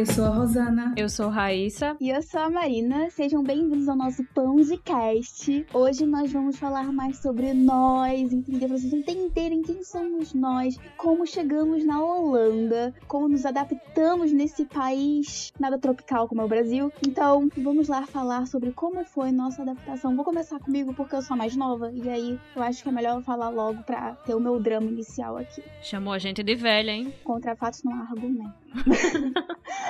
eu sou a Rosana. Eu sou Raíssa. E eu sou a Marina. Sejam bem-vindos ao nosso Pão de Cast. Hoje nós vamos falar mais sobre nós, entender pra vocês entenderem quem somos nós, como chegamos na Holanda, como nos adaptamos nesse país nada tropical como é o Brasil. Então, vamos lá falar sobre como foi nossa adaptação. Vou começar comigo porque eu sou a mais nova e aí eu acho que é melhor eu falar logo pra ter o meu drama inicial aqui. Chamou a gente de velha, hein? Contra fatos não há argumento.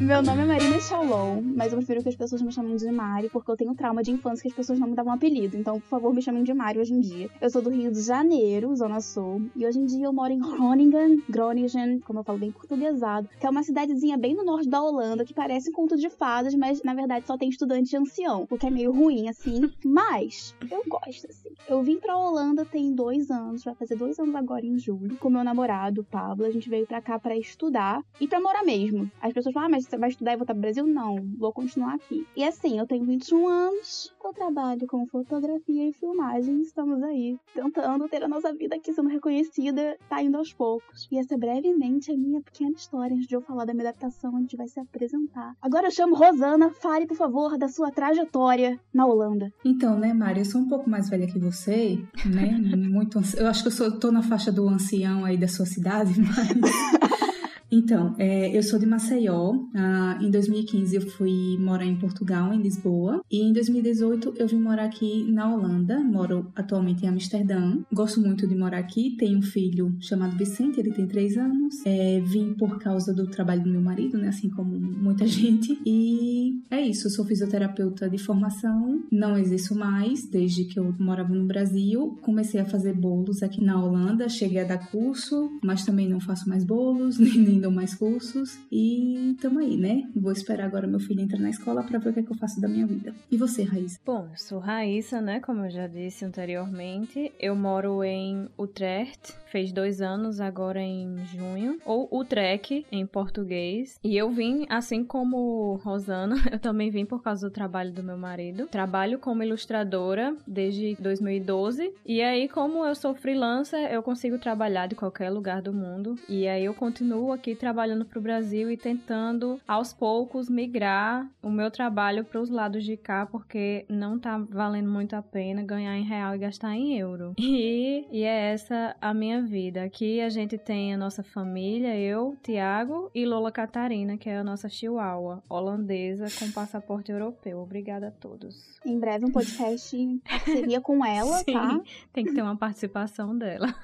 Meu nome é Marina Shalom, mas eu prefiro que as pessoas me chamem de Mari, porque eu tenho trauma de infância que as pessoas não me davam apelido. Então, por favor, me chamem de Mari hoje em dia. Eu sou do Rio de Janeiro, Zona Sul, e hoje em dia eu moro em Groningen, Groningen, como eu falo bem portuguesado, que é uma cidadezinha bem no norte da Holanda, que parece um conto de fadas, mas na verdade só tem estudante ancião, o que é meio ruim, assim. Mas eu gosto, assim. Eu vim pra Holanda tem dois anos, vai fazer dois anos agora em julho, com meu namorado, Pablo. A gente veio pra cá pra estudar e pra morar mesmo. As pessoas falam, ah, mas você vai estudar e voltar pro Brasil? Não, vou continuar aqui. E assim, eu tenho 21 anos, eu trabalho com fotografia e filmagem, estamos aí tentando ter a nossa vida aqui sendo reconhecida, tá indo aos poucos. E essa é brevemente a minha pequena história antes de eu falar da minha adaptação, a gente vai se apresentar. Agora eu chamo Rosana, fale por favor da sua trajetória na Holanda. Então, né, Mari, eu sou um pouco mais velha que você, né? Muito, eu acho que eu sou, tô na faixa do ancião aí da sua cidade, mas Então, é, eu sou de Maceió. Ah, em 2015 eu fui morar em Portugal, em Lisboa. E em 2018 eu vim morar aqui na Holanda. Moro atualmente em Amsterdã. Gosto muito de morar aqui. Tenho um filho chamado Vicente, ele tem 3 anos. É, vim por causa do trabalho do meu marido, né? Assim como muita gente. E é isso, eu sou fisioterapeuta de formação. Não exerço mais desde que eu morava no Brasil. Comecei a fazer bolos aqui na Holanda. Cheguei a dar curso, mas também não faço mais bolos, nem dou mais cursos e tamo aí, né? Vou esperar agora meu filho entrar na escola para ver o que, é que eu faço da minha vida. E você, Raíssa? Bom, eu sou Raíssa, né? Como eu já disse anteriormente. Eu moro em Utrecht, fez dois anos agora em junho, ou Utrecht em português. E eu vim, assim como Rosana, eu também vim por causa do trabalho do meu marido. Trabalho como ilustradora desde 2012. E aí, como eu sou freelancer, eu consigo trabalhar de qualquer lugar do mundo. E aí eu continuo aqui aqui trabalhando para o Brasil e tentando aos poucos migrar o meu trabalho para os lados de cá, porque não tá valendo muito a pena ganhar em real e gastar em euro. E, e é essa a minha vida. Aqui a gente tem a nossa família, eu, Tiago e Lola Catarina, que é a nossa chihuahua holandesa com passaporte europeu. Obrigada a todos. Em breve um podcast em parceria com ela, Sim, tá? Tem que ter uma participação dela.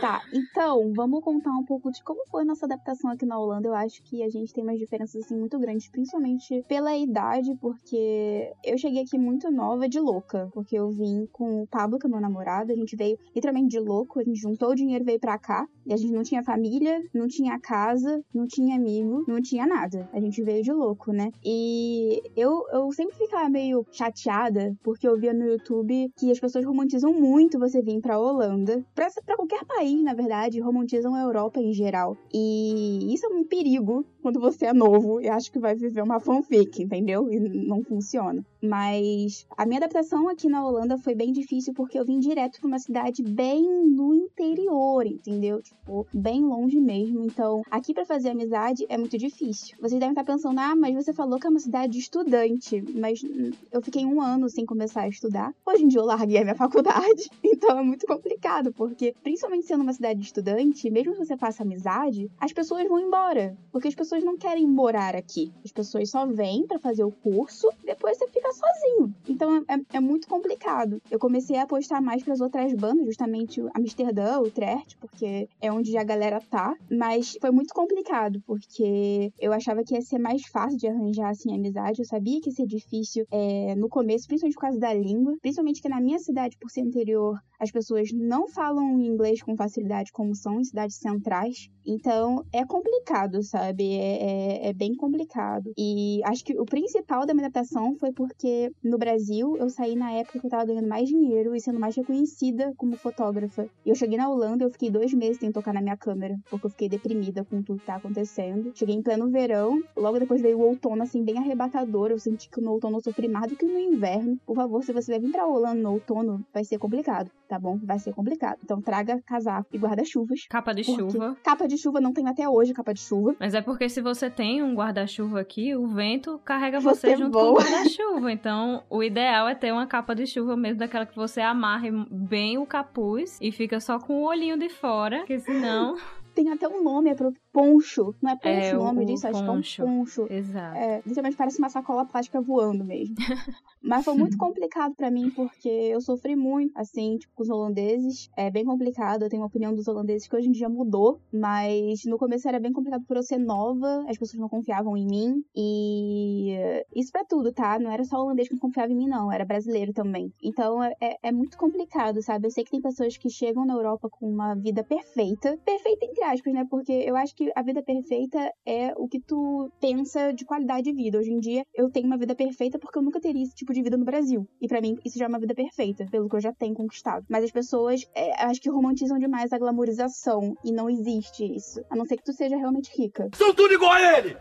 Tá, então vamos contar um pouco de como foi a nossa adaptação aqui na Holanda. Eu acho que a gente tem umas diferenças assim muito grandes, principalmente pela idade, porque eu cheguei aqui muito nova de louca, porque eu vim com o Pablo, que é meu namorado, a gente veio literalmente de louco, a gente juntou o dinheiro e veio pra cá, e a gente não tinha família, não tinha casa, não tinha amigo, não tinha nada. A gente veio de louco, né? E eu, eu sempre ficava meio chateada, porque eu via no YouTube que as pessoas romantizam muito você vir pra Holanda, pra, pra qualquer país, na verdade, romantizam a Europa em geral. E isso é um perigo quando você é novo e acha que vai viver uma fanfic, entendeu? E não funciona. Mas a minha adaptação aqui na Holanda foi bem difícil porque eu vim direto pra uma cidade bem no interior, entendeu? Tipo, bem longe mesmo. Então, aqui para fazer amizade é muito difícil. Vocês devem estar pensando, ah, mas você falou que é uma cidade de estudante. Mas eu fiquei um ano sem começar a estudar. Hoje em dia eu larguei a minha faculdade. Então é muito complicado, porque principalmente sendo uma cidade de estudante, mesmo que você faça amizade, as pessoas vão embora. Porque as pessoas não querem morar aqui. As pessoas só vêm para fazer o curso, depois você fica sozinho. Então é, é, muito complicado. Eu comecei a apostar mais para as outras bandas, justamente Amsterdã, Utrecht, porque é onde a galera tá. Mas foi muito complicado, porque eu achava que ia ser mais fácil de arranjar assim amizade. Eu sabia que ia ser difícil é, no começo, principalmente por causa da língua. Principalmente que na minha cidade, por ser interior, as pessoas não falam inglês com facilidade como são em cidades centrais. Então é complicado, sabe? É, é, é, bem complicado. E acho que o principal da minha adaptação foi porque no Brasil eu saí na época que eu tava ganhando mais dinheiro e sendo mais reconhecida como fotógrafa. E eu cheguei na Holanda, eu fiquei dois meses sem tocar na minha câmera, porque eu fiquei deprimida com tudo que tá acontecendo. Cheguei em pleno verão, logo depois veio o outono, assim, bem arrebatador. Eu senti que no outono eu sofri mais do que no inverno. Por favor, se você vai vir pra Holanda no outono, vai ser complicado, tá bom? Vai ser complicado. Então traga casaco e guarda-chuvas. Capa de chuva. Capa de chuva, não tenho até hoje capa de chuva. Mas é porque se você tem um guarda-chuva aqui, o vento carrega você, você junto voa. com o guarda-chuva. Então, o ideal é ter uma capa de chuva mesmo, daquela que você amarre bem o capuz e fica só com o olhinho de fora, porque senão tem até um nome, poncho. Não é poncho é, o nome disso? Acho que é um poncho. Exato. É, literalmente parece uma sacola plástica voando mesmo. Mas foi muito complicado para mim, porque eu sofri muito, assim, tipo, com os holandeses. É bem complicado. Eu tenho uma opinião dos holandeses que hoje em dia mudou. Mas no começo era bem complicado por eu ser nova. As pessoas não confiavam em mim. E isso pra tudo, tá? Não era só holandês que não confiava em mim, não. Era brasileiro também. Então é, é, é muito complicado, sabe? Eu sei que tem pessoas que chegam na Europa com uma vida perfeita. Perfeita entre aspas, né? Porque eu acho que a vida perfeita é o que tu pensa de qualidade de vida. Hoje em dia, eu tenho uma vida perfeita porque eu nunca teria esse tipo de vida no Brasil. E para mim, isso já é uma vida perfeita, pelo que eu já tenho conquistado. Mas as pessoas, é, acho que romantizam demais a glamorização. E não existe isso. A não ser que tu seja realmente rica. São tudo igual a ele!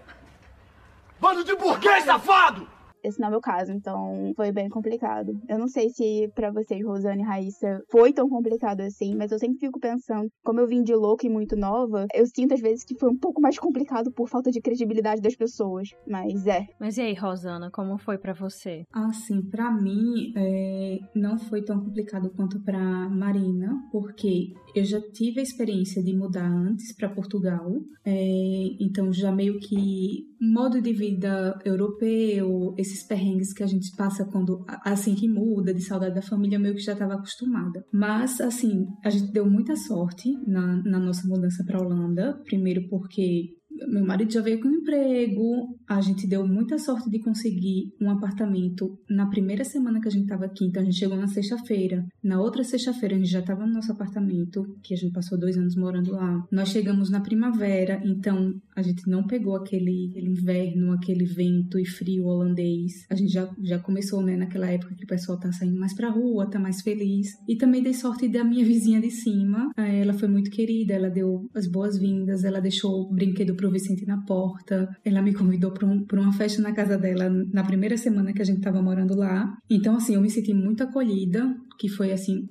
Bando de burguês safado! Esse não é o meu caso, então foi bem complicado. Eu não sei se para vocês, Rosane e Raíssa, foi tão complicado assim, mas eu sempre fico pensando, como eu vim de louco e muito nova, eu sinto às vezes que foi um pouco mais complicado por falta de credibilidade das pessoas, mas é. Mas e aí, Rosana, como foi para você? Assim, para mim, é, não foi tão complicado quanto para Marina, porque eu já tive a experiência de mudar antes para Portugal, é, então já meio que modo de vida europeu, esses perrengues que a gente passa quando assim que muda, de saudade da família, meio que já estava acostumada. Mas assim, a gente deu muita sorte na, na nossa mudança para Holanda, primeiro porque meu marido já veio com um emprego, a gente deu muita sorte de conseguir um apartamento na primeira semana que a gente estava aqui, então a gente chegou na sexta-feira. Na outra sexta-feira a gente já estava no nosso apartamento, que a gente passou dois anos morando lá. Nós chegamos na primavera, então a gente não pegou aquele, aquele inverno, aquele vento e frio holandês. A gente já, já começou, né, naquela época que o pessoal tá saindo mais pra rua, tá mais feliz. E também dei sorte da minha vizinha de cima. Ela foi muito querida, ela deu as boas-vindas, ela deixou o brinquedo pro Vicente na porta. Ela me convidou para um, uma festa na casa dela na primeira semana que a gente estava morando lá. Então, assim, eu me senti muito acolhida, que foi, assim,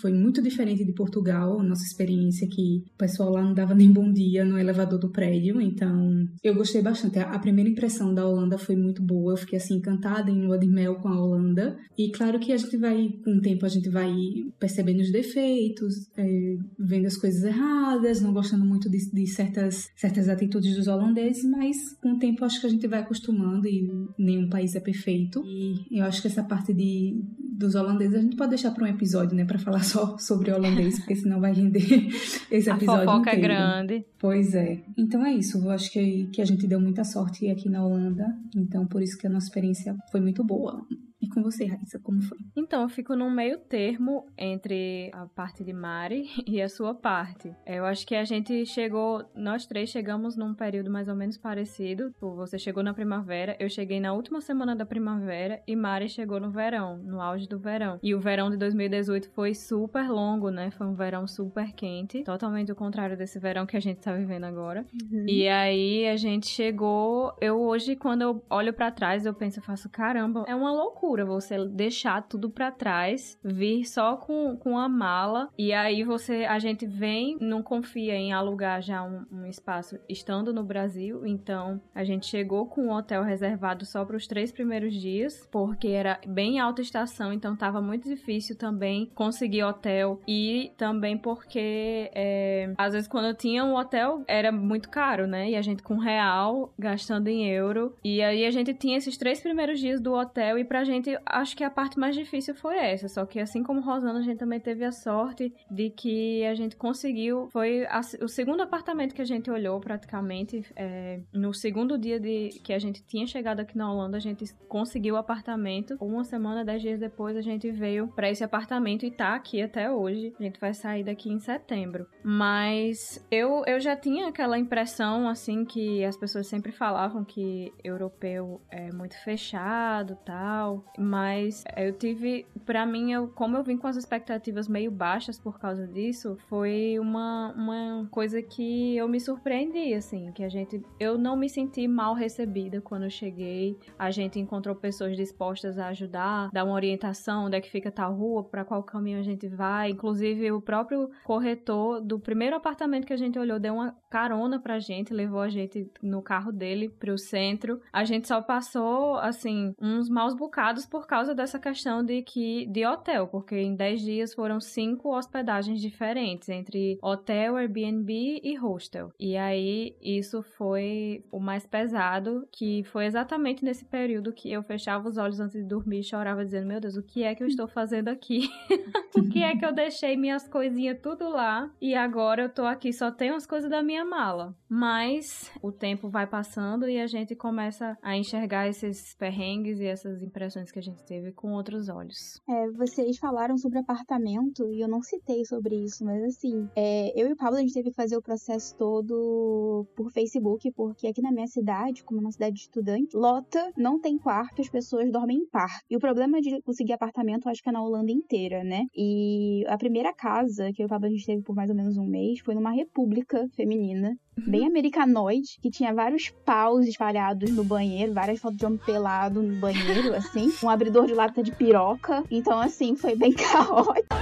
foi muito diferente de Portugal, nossa experiência que o pessoal lá não dava nem bom dia no elevador do prédio. Então, eu gostei bastante. A primeira impressão da Holanda foi muito boa. Eu fiquei, assim, encantada em lua de mel com a Holanda. E claro que a gente vai, com o tempo, a gente vai percebendo os defeitos, é, vendo as coisas erradas, não gostando muito de, de certas, certas atitudes dos holandeses, mas com o tempo acho que a gente vai acostumando e nenhum país é perfeito. E eu acho que essa parte de, dos holandeses a gente pode deixar para um episódio, né, para falar só sobre holandês, porque senão vai render esse episódio a fofoca inteiro. é grande. Pois é. Então é isso. Eu acho que, que a gente deu muita sorte aqui na Holanda. Então por isso que a nossa experiência foi muito boa. E com você, Raíssa, como foi? Então, eu fico num meio termo entre a parte de Mari e a sua parte. Eu acho que a gente chegou, nós três chegamos num período mais ou menos parecido. Você chegou na primavera, eu cheguei na última semana da primavera e Mari chegou no verão, no auge do verão. E o verão de 2018 foi super longo, né? Foi um verão super quente, totalmente o contrário desse verão que a gente tá vivendo agora. Uhum. E aí a gente chegou, eu hoje quando eu olho para trás, eu penso, eu faço caramba, é uma loucura loucura você deixar tudo para trás, vir só com, com a mala e aí você a gente vem, não confia em alugar já um, um espaço estando no Brasil, então a gente chegou com um hotel reservado só para os três primeiros dias, porque era bem alta estação, então tava muito difícil também conseguir hotel e também porque é, às vezes quando eu tinha um hotel era muito caro, né? E a gente com real gastando em euro e aí a gente tinha esses três primeiros dias do hotel e pra gente gente, acho que a parte mais difícil foi essa. Só que assim como Rosana, a gente também teve a sorte de que a gente conseguiu. Foi a, o segundo apartamento que a gente olhou praticamente. É, no segundo dia de que a gente tinha chegado aqui na Holanda, a gente conseguiu o apartamento. Uma semana, dez dias depois, a gente veio para esse apartamento e tá aqui até hoje. A gente vai sair daqui em setembro. Mas eu, eu já tinha aquela impressão, assim, que as pessoas sempre falavam que europeu é muito fechado tal. Mas eu tive, para mim, eu, como eu vim com as expectativas meio baixas por causa disso, foi uma, uma coisa que eu me surpreendi, assim, que a gente, eu não me senti mal recebida quando eu cheguei. A gente encontrou pessoas dispostas a ajudar, dar uma orientação, onde é que fica tal rua, para qual caminho a gente vai. Inclusive, o próprio corretor do primeiro apartamento que a gente olhou deu uma carona pra gente, levou a gente no carro dele pro centro. A gente só passou, assim, uns maus bocados por causa dessa questão de que de hotel, porque em 10 dias foram cinco hospedagens diferentes entre hotel, Airbnb e hostel. E aí isso foi o mais pesado, que foi exatamente nesse período que eu fechava os olhos antes de dormir e chorava dizendo: "Meu Deus, o que é que eu estou fazendo aqui? o que é que eu deixei minhas coisinhas tudo lá e agora eu tô aqui só tenho as coisas da minha mala?" Mas o tempo vai passando e a gente começa a enxergar esses perrengues e essas impressões que a gente teve com outros olhos. É, vocês falaram sobre apartamento e eu não citei sobre isso, mas assim, é, eu e o Pablo a gente teve que fazer o processo todo por Facebook, porque aqui na minha cidade, como é uma cidade de estudante, lota, não tem quarto, as pessoas dormem em par. E o problema de conseguir apartamento, eu acho que é na Holanda inteira, né? E a primeira casa que eu e o Pablo a gente teve por mais ou menos um mês foi numa república feminina bem americanoide, que tinha vários paus espalhados no banheiro, várias fotos de homem pelado no banheiro, assim, um abridor de lata de piroca. Então, assim, foi bem caótico.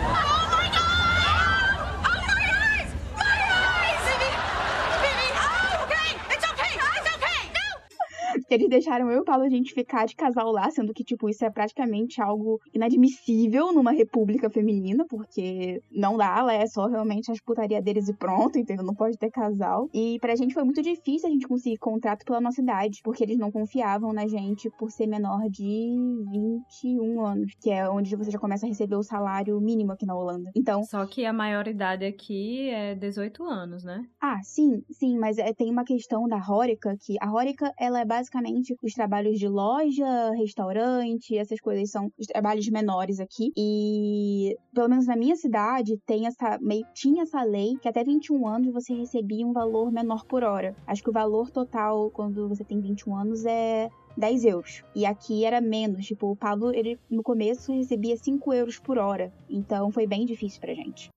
Eles deixaram eu e o Paulo a gente ficar de casal lá, sendo que, tipo, isso é praticamente algo inadmissível numa república feminina, porque não dá, ela é só realmente as putaria deles e pronto, entendeu? Não pode ter casal. E pra gente foi muito difícil a gente conseguir contrato pela nossa idade, porque eles não confiavam na gente por ser menor de 21 anos, que é onde você já começa a receber o salário mínimo aqui na Holanda. Então. Só que a maioridade aqui é 18 anos, né? Ah, sim, sim, mas é, tem uma questão da Rórica, que a Rórica, ela é basicamente os trabalhos de loja, restaurante, essas coisas são os trabalhos menores aqui. E pelo menos na minha cidade tem essa meio tinha essa lei que até 21 anos você recebia um valor menor por hora. Acho que o valor total quando você tem 21 anos é 10 euros. E aqui era menos. Tipo, o Pablo, ele no começo recebia 5 euros por hora. Então foi bem difícil pra gente.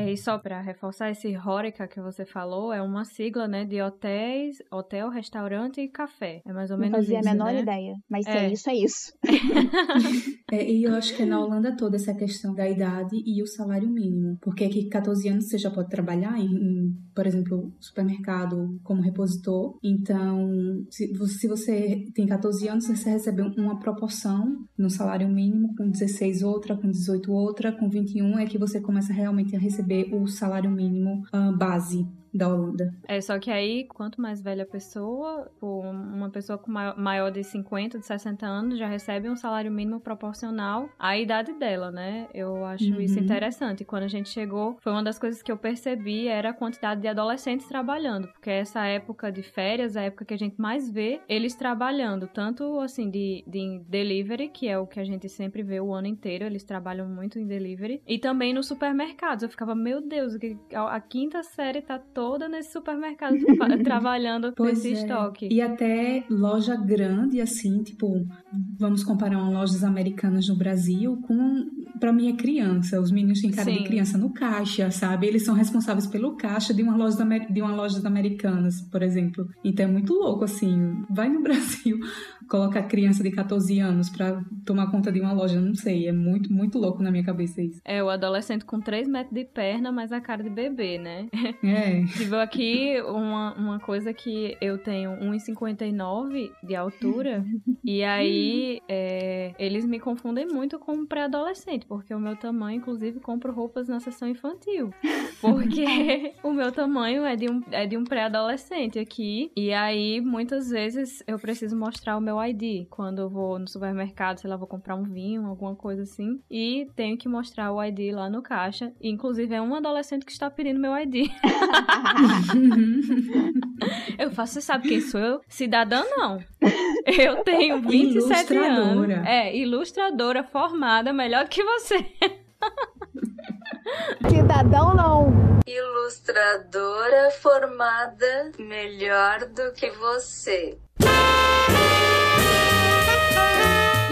É, e só para reforçar, esse Horeca que você falou é uma sigla, né, de hotéis, hotel, restaurante e café. É mais ou menos isso, Não fazia a menor né? ideia, mas é. é isso, é isso. é, e eu acho que é na Holanda toda essa questão da idade e o salário mínimo. Porque aqui 14 anos você já pode trabalhar em, em por exemplo, supermercado como repositor. Então, se, se você tem 14 anos, você recebe uma proporção no salário mínimo, com 16 outra, com 18 outra, com 21 é que você começa realmente a receber receber o salário mínimo uh, base da Holanda. É, só que aí, quanto mais velha a pessoa, uma pessoa com maior de 50, de 60 anos, já recebe um salário mínimo proporcional à idade dela, né? Eu acho uhum. isso interessante. Quando a gente chegou, foi uma das coisas que eu percebi era a quantidade de adolescentes trabalhando, porque essa época de férias, a época que a gente mais vê eles trabalhando, tanto assim de, de delivery, que é o que a gente sempre vê o ano inteiro, eles trabalham muito em delivery, e também nos supermercados. Eu ficava, meu Deus, a quinta série tá toda toda nesse supermercado trabalhando pois nesse é. estoque. E até loja grande, assim, tipo, vamos comparar uma lojas americanas no Brasil com, pra mim, é criança. Os meninos têm cara Sim. de criança no caixa, sabe? Eles são responsáveis pelo caixa de uma loja de uma lojas americanas, por exemplo. Então é muito louco, assim. Vai no Brasil, coloca a criança de 14 anos pra tomar conta de uma loja, não sei. É muito, muito louco na minha cabeça isso. É, o adolescente com 3 metros de perna, mas a cara de bebê, né? É. Tive aqui uma, uma coisa que eu tenho 1,59 de altura, e aí é, eles me confundem muito com um pré-adolescente, porque o meu tamanho, inclusive, compro roupas na seção infantil. Porque o meu tamanho é de um, é de um pré-adolescente aqui, e aí muitas vezes eu preciso mostrar o meu ID quando eu vou no supermercado, sei lá, vou comprar um vinho, alguma coisa assim, e tenho que mostrar o ID lá no caixa. E, inclusive, é um adolescente que está pedindo meu ID. eu faço, você sabe quem sou eu? Cidadã não. Eu tenho 27 anos. É, ilustradora formada, melhor que você. Cidadão não. Ilustradora formada melhor do que você.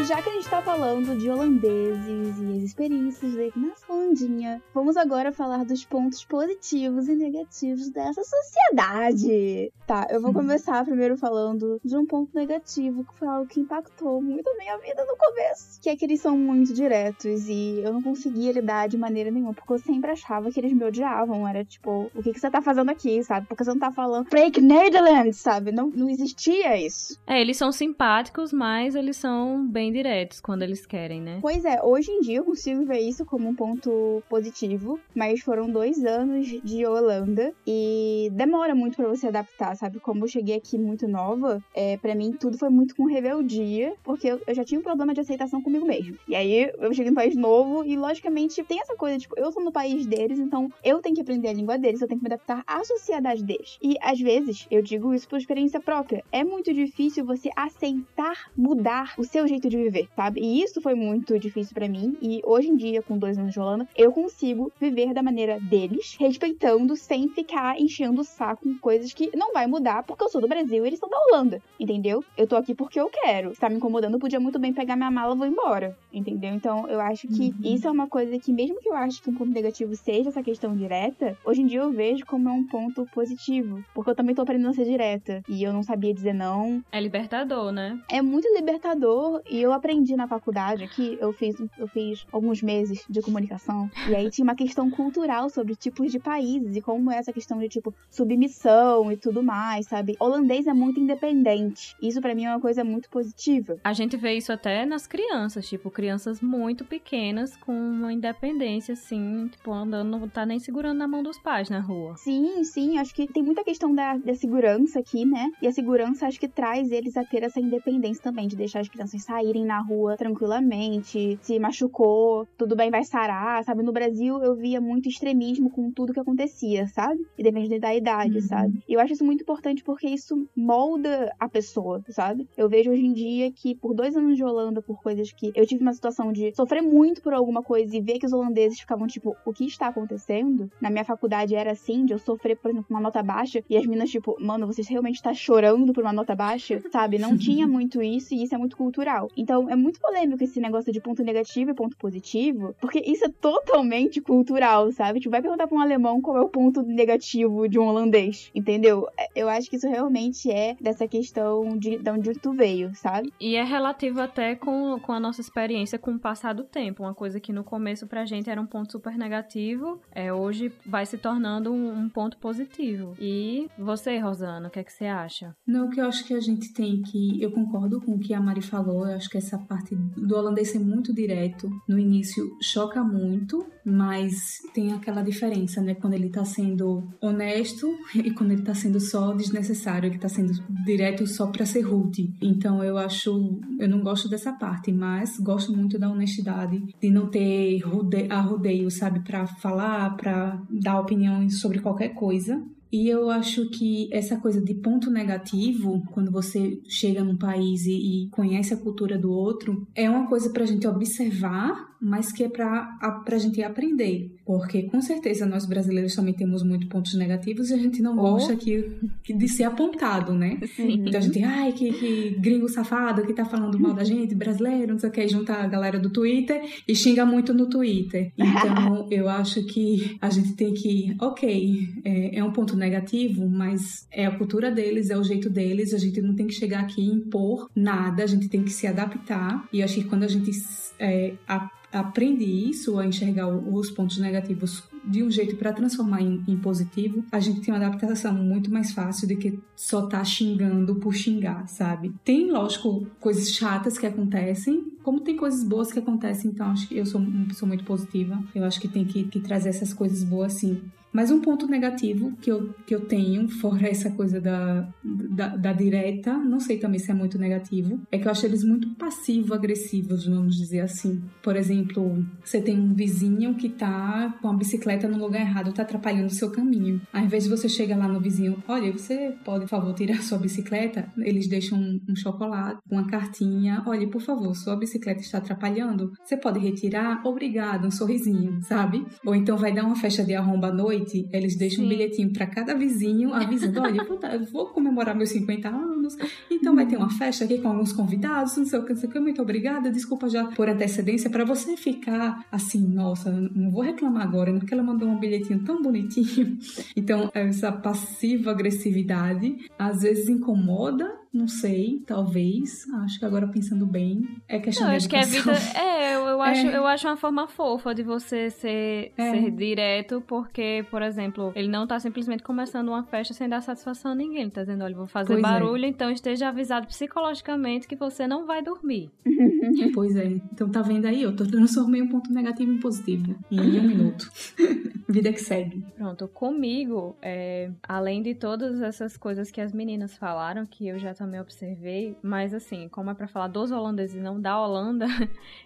Já que a gente tá falando de holandeses e as experiências dele na Holandinha, vamos agora falar dos pontos positivos e negativos dessa sociedade. Tá, eu vou começar primeiro falando de um ponto negativo, que foi algo que impactou muito a minha vida no começo. Que é que eles são muito diretos e eu não conseguia lidar de maneira nenhuma, porque eu sempre achava que eles me odiavam. Era tipo, o que, que você tá fazendo aqui, sabe? Porque você não tá falando Break Netherlands, sabe? Não, não existia isso. É, eles são simpáticos, mas eles são bem diretos quando eles querem, né? Pois é, hoje em dia eu consigo ver isso como um ponto positivo, mas foram dois anos de Holanda e demora muito para você adaptar, sabe? Como eu cheguei aqui muito nova, é, para mim tudo foi muito com rebeldia, porque eu, eu, já tinha um problema de aceitação comigo mesmo. E aí eu cheguei num país novo e, logicamente, tem essa coisa, tipo, eu sou no país deles, então eu tenho que aprender a língua deles, eu tenho que me adaptar à sociedade deles. E às vezes, eu digo isso por experiência própria, é muito difícil você aceitar mudar o seu jeito de viver sabe? E isso foi muito difícil para mim. E hoje em dia, com dois anos de Holanda, eu consigo viver da maneira deles, respeitando, sem ficar enchendo o saco com coisas que não vai mudar, porque eu sou do Brasil e eles são da Holanda, entendeu? Eu tô aqui porque eu quero. Se tá me incomodando, eu podia muito bem pegar minha mala e vou embora, entendeu? Então, eu acho que uhum. isso é uma coisa que, mesmo que eu acho que um ponto negativo seja essa questão direta, hoje em dia eu vejo como é um ponto positivo, porque eu também tô aprendendo a ser direta e eu não sabia dizer não. É libertador, né? É muito libertador e eu aprendi na faculdade aqui, eu fiz, eu fiz alguns meses de comunicação, e aí tinha uma questão cultural sobre tipos de países e como é essa questão de, tipo, submissão e tudo mais, sabe? O holandês é muito independente. Isso para mim é uma coisa muito positiva. A gente vê isso até nas crianças, tipo, crianças muito pequenas com uma independência, assim, tipo, andando, não tá nem segurando na mão dos pais na rua. Sim, sim, acho que tem muita questão da, da segurança aqui, né? E a segurança acho que traz eles a ter essa independência também, de deixar as crianças saírem na rua tranquilamente, se machucou, tudo bem, vai sarar, sabe? No Brasil eu via muito extremismo com tudo que acontecia, sabe? E depende da idade, uhum. sabe? E eu acho isso muito importante porque isso molda a pessoa, sabe? Eu vejo hoje em dia que por dois anos de Holanda, por coisas que eu tive uma situação de sofrer muito por alguma coisa e ver que os holandeses ficavam tipo, o que está acontecendo? Na minha faculdade era assim, de eu sofrer, por exemplo, uma nota baixa e as minas, tipo, mano, você realmente está chorando por uma nota baixa, sabe? Não tinha muito isso e isso é muito cultural. Então é muito muito polêmico esse negócio de ponto negativo e ponto positivo, porque isso é totalmente cultural, sabe? Tipo, vai perguntar pra um alemão qual é o ponto negativo de um holandês, entendeu? É, eu acho que isso realmente é dessa questão de, de onde tu veio, sabe? E é relativo até com, com a nossa experiência com o passar do tempo. Uma coisa que no começo pra gente era um ponto super negativo, é hoje vai se tornando um, um ponto positivo. E você, Rosana, o que é que você acha? Não, o que eu acho que a gente tem que. Eu concordo com o que a Mari falou, eu acho que essa parte do holandês ser muito direto, no início choca muito, mas tem aquela diferença, né? Quando ele tá sendo honesto e quando ele tá sendo só desnecessário, ele tá sendo direto só para ser rude. Então eu acho, eu não gosto dessa parte, mas gosto muito da honestidade, de não ter rude, a rodeio, sabe, para falar, para dar opiniões sobre qualquer coisa. E eu acho que essa coisa de ponto negativo, quando você chega num país e, e conhece a cultura do outro, é uma coisa para a gente observar mas que é para a gente aprender. Porque com certeza nós brasileiros também temos muitos pontos negativos e a gente não oh. gosta que, que, de ser apontado, né? Sim. Então a gente, ai, que, que gringo safado que tá falando mal da gente, brasileiro, não sei o que, junta a galera do Twitter e xinga muito no Twitter. Então eu acho que a gente tem que, ok, é, é um ponto negativo, mas é a cultura deles, é o jeito deles, a gente não tem que chegar aqui e impor nada, a gente tem que se adaptar. E acho que quando a gente é, a, aprende isso, a enxergar os pontos negativos de um jeito para transformar em, em, positivo, a gente tem uma adaptação muito mais fácil do que só tá xingando por xingar, sabe? Tem, lógico, coisas chatas que acontecem, como tem coisas boas que acontecem, então acho que eu sou uma pessoa muito positiva. Eu acho que tem que, que trazer essas coisas boas sim. Mas um ponto negativo que eu, que eu tenho, fora essa coisa da, da, da direta, não sei também se é muito negativo, é que eu acho eles muito passivo-agressivos, vamos dizer assim. Por exemplo, você tem um vizinho que tá com a bicicleta no lugar errado, tá atrapalhando o seu caminho. Ao invés de você chegar lá no vizinho, olha, você pode, por favor, tirar sua bicicleta, eles deixam um, um chocolate, uma cartinha, olha, por favor, sua bicicleta está atrapalhando, você pode retirar? Obrigado, um sorrisinho, sabe? Ou então vai dar uma festa de arromba à noite, eles deixam Sim. um bilhetinho para cada vizinho avisando, olha, vou, dar, vou, comemorar meus 50 anos, então vai ter uma festa aqui com alguns convidados, não sei o que, não sei o que, muito obrigada, desculpa já por antecedência, para você ficar assim, nossa, não vou reclamar agora, porque ela mandou um bilhetinho tão bonitinho. Então, essa passiva agressividade às vezes incomoda não sei, talvez. Acho que agora pensando bem, é questão não, de acho educação. que a vida. É, eu, eu, acho, é. eu acho uma forma fofa de você ser, é. ser direto, porque, por exemplo, ele não tá simplesmente começando uma festa sem dar satisfação a ninguém. Ele tá dizendo, olha, vou fazer pois é. barulho, é. então esteja avisado psicologicamente que você não vai dormir. pois é. Então tá vendo aí? Eu transformei um ponto negativo em positivo em um minuto. Vida que segue. Pronto, comigo, é, além de todas essas coisas que as meninas falaram, que eu já também observei, mas assim, como é para falar dos holandeses e não da Holanda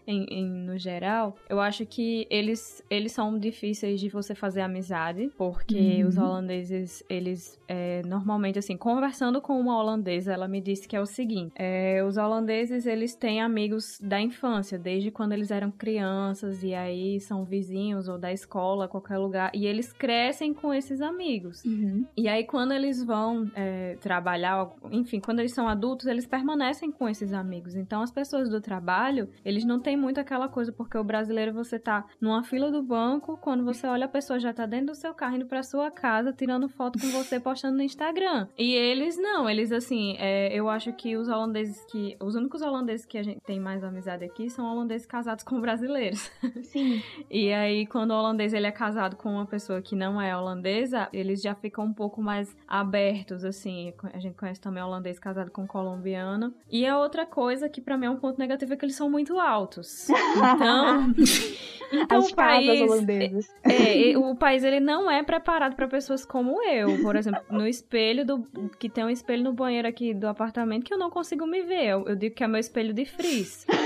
em, em, no geral, eu acho que eles, eles são difíceis de você fazer amizade, porque uhum. os holandeses, eles é, normalmente, assim, conversando com uma holandesa, ela me disse que é o seguinte: é, os holandeses, eles têm amigos da infância, desde quando eles eram crianças, e aí são vizinhos ou da escola, qualquer lugar, e eles crescem com esses amigos. Uhum. E aí, quando eles vão é, trabalhar, enfim, quando eles são adultos, eles permanecem com esses amigos. Então, as pessoas do trabalho, eles não têm muito aquela coisa, porque o brasileiro, você tá numa fila do banco, quando você olha, a pessoa já tá dentro do seu carro, indo pra sua casa, tirando foto com você, postando no Instagram. E eles não, eles assim, é, eu acho que os holandeses que. Os únicos holandeses que a gente tem mais amizade aqui são holandeses casados com brasileiros. Sim. e aí, quando o holandês ele é casado com uma pessoa que não é holandesa, eles já ficam um pouco mais abertos, assim. A gente conhece também holandês casado com colombiano. E a outra coisa que para mim é um ponto negativo é que eles são muito altos. Então, então As o país holandesas. É, o país ele não é preparado para pessoas como eu, por exemplo, no espelho do que tem um espelho no banheiro aqui do apartamento que eu não consigo me ver. Eu, eu digo que é meu espelho de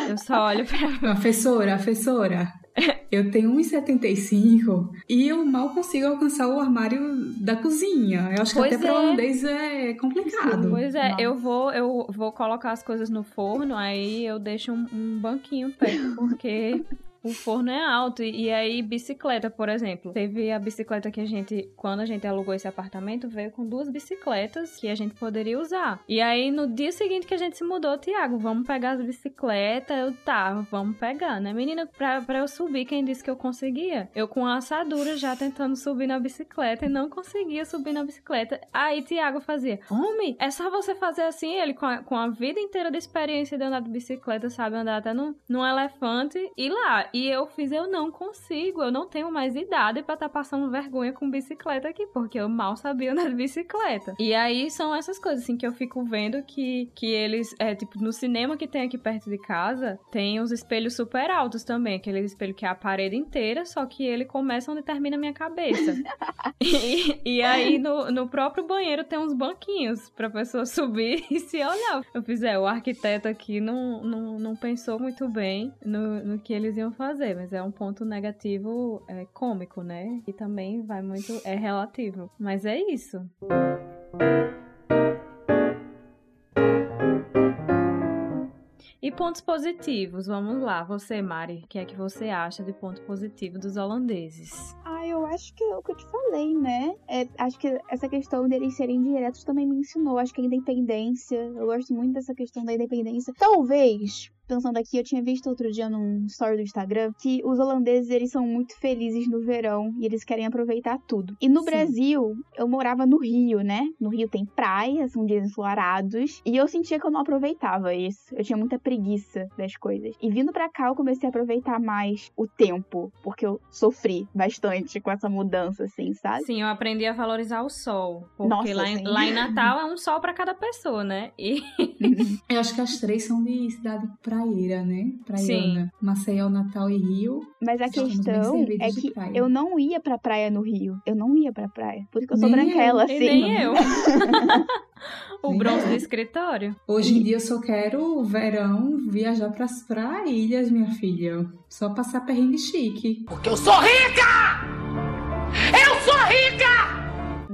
Eu só olho para Professora, professora. Eu tenho 1,75 e eu mal consigo alcançar o armário da cozinha. Eu acho que pois até é. para holandês é complicado. Pois é, Nossa. eu vou eu vou colocar as coisas no forno, aí eu deixo um, um banquinho perto, porque o forno é alto. E, aí, bicicleta, por exemplo. Teve a bicicleta que a gente, quando a gente alugou esse apartamento, veio com duas bicicletas que a gente poderia usar. E aí, no dia seguinte que a gente se mudou, Tiago, vamos pegar as bicicletas. Eu, tá, vamos pegar, né? Menina, pra, pra eu subir, quem disse que eu conseguia? Eu com a assadura já tentando subir na bicicleta e não conseguia subir na bicicleta. Aí, Tiago fazia, homem, é só você fazer assim. Ele, com a, com a vida inteira de experiência de andar de bicicleta, sabe andar até num, elefante. E lá, e eu fiz, eu não consigo, eu não tenho mais idade para estar tá passando vergonha com bicicleta aqui, porque eu mal sabia andar de bicicleta. E aí são essas coisas, assim, que eu fico vendo que, que eles, é, tipo, no cinema que tem aqui perto de casa, tem os espelhos super altos também, aquele espelho que é a parede inteira, só que ele começa onde termina a minha cabeça. e, e aí no, no próprio banheiro tem uns banquinhos pra pessoa subir e se olhar. Eu fiz, é, o arquiteto aqui não, não, não pensou muito bem no, no que eles iam fazer fazer, mas é um ponto negativo é, cômico, né? E também vai muito. é relativo. Mas é isso. E pontos positivos, vamos lá. Você, Mari, o que é que você acha de ponto positivo dos holandeses? Ah, eu acho que é o que eu te falei, né? É, acho que essa questão deles serem diretos também me ensinou. Acho que a independência, eu gosto muito dessa questão da independência. Talvez pensando aqui, eu tinha visto outro dia num story do Instagram que os holandeses eles são muito felizes no verão e eles querem aproveitar tudo. E no Sim. Brasil, eu morava no Rio, né? No Rio tem praias, são dias ensolarados, e eu sentia que eu não aproveitava isso. Eu tinha muita preguiça das coisas. E vindo para cá, eu comecei a aproveitar mais o tempo, porque eu sofri bastante com essa mudança, assim, sabe? Sim, eu aprendi a valorizar o sol. Porque Nossa, lá, em, lá em Natal é um sol pra cada pessoa, né? E Eu acho que as três são de cidade praieira, né? Praiana. Maceió, Natal e Rio. Mas a questão é de que praia. eu não ia pra praia no Rio. Eu não ia pra praia. Por isso que eu sou Nem branquela, eu, E assim. nem eu. o Nem bronze eu. do escritório. Hoje em dia eu só quero verão viajar para pra ilhas, minha filha. Só passar perrengue chique. Porque eu sou rica! Eu sou rica!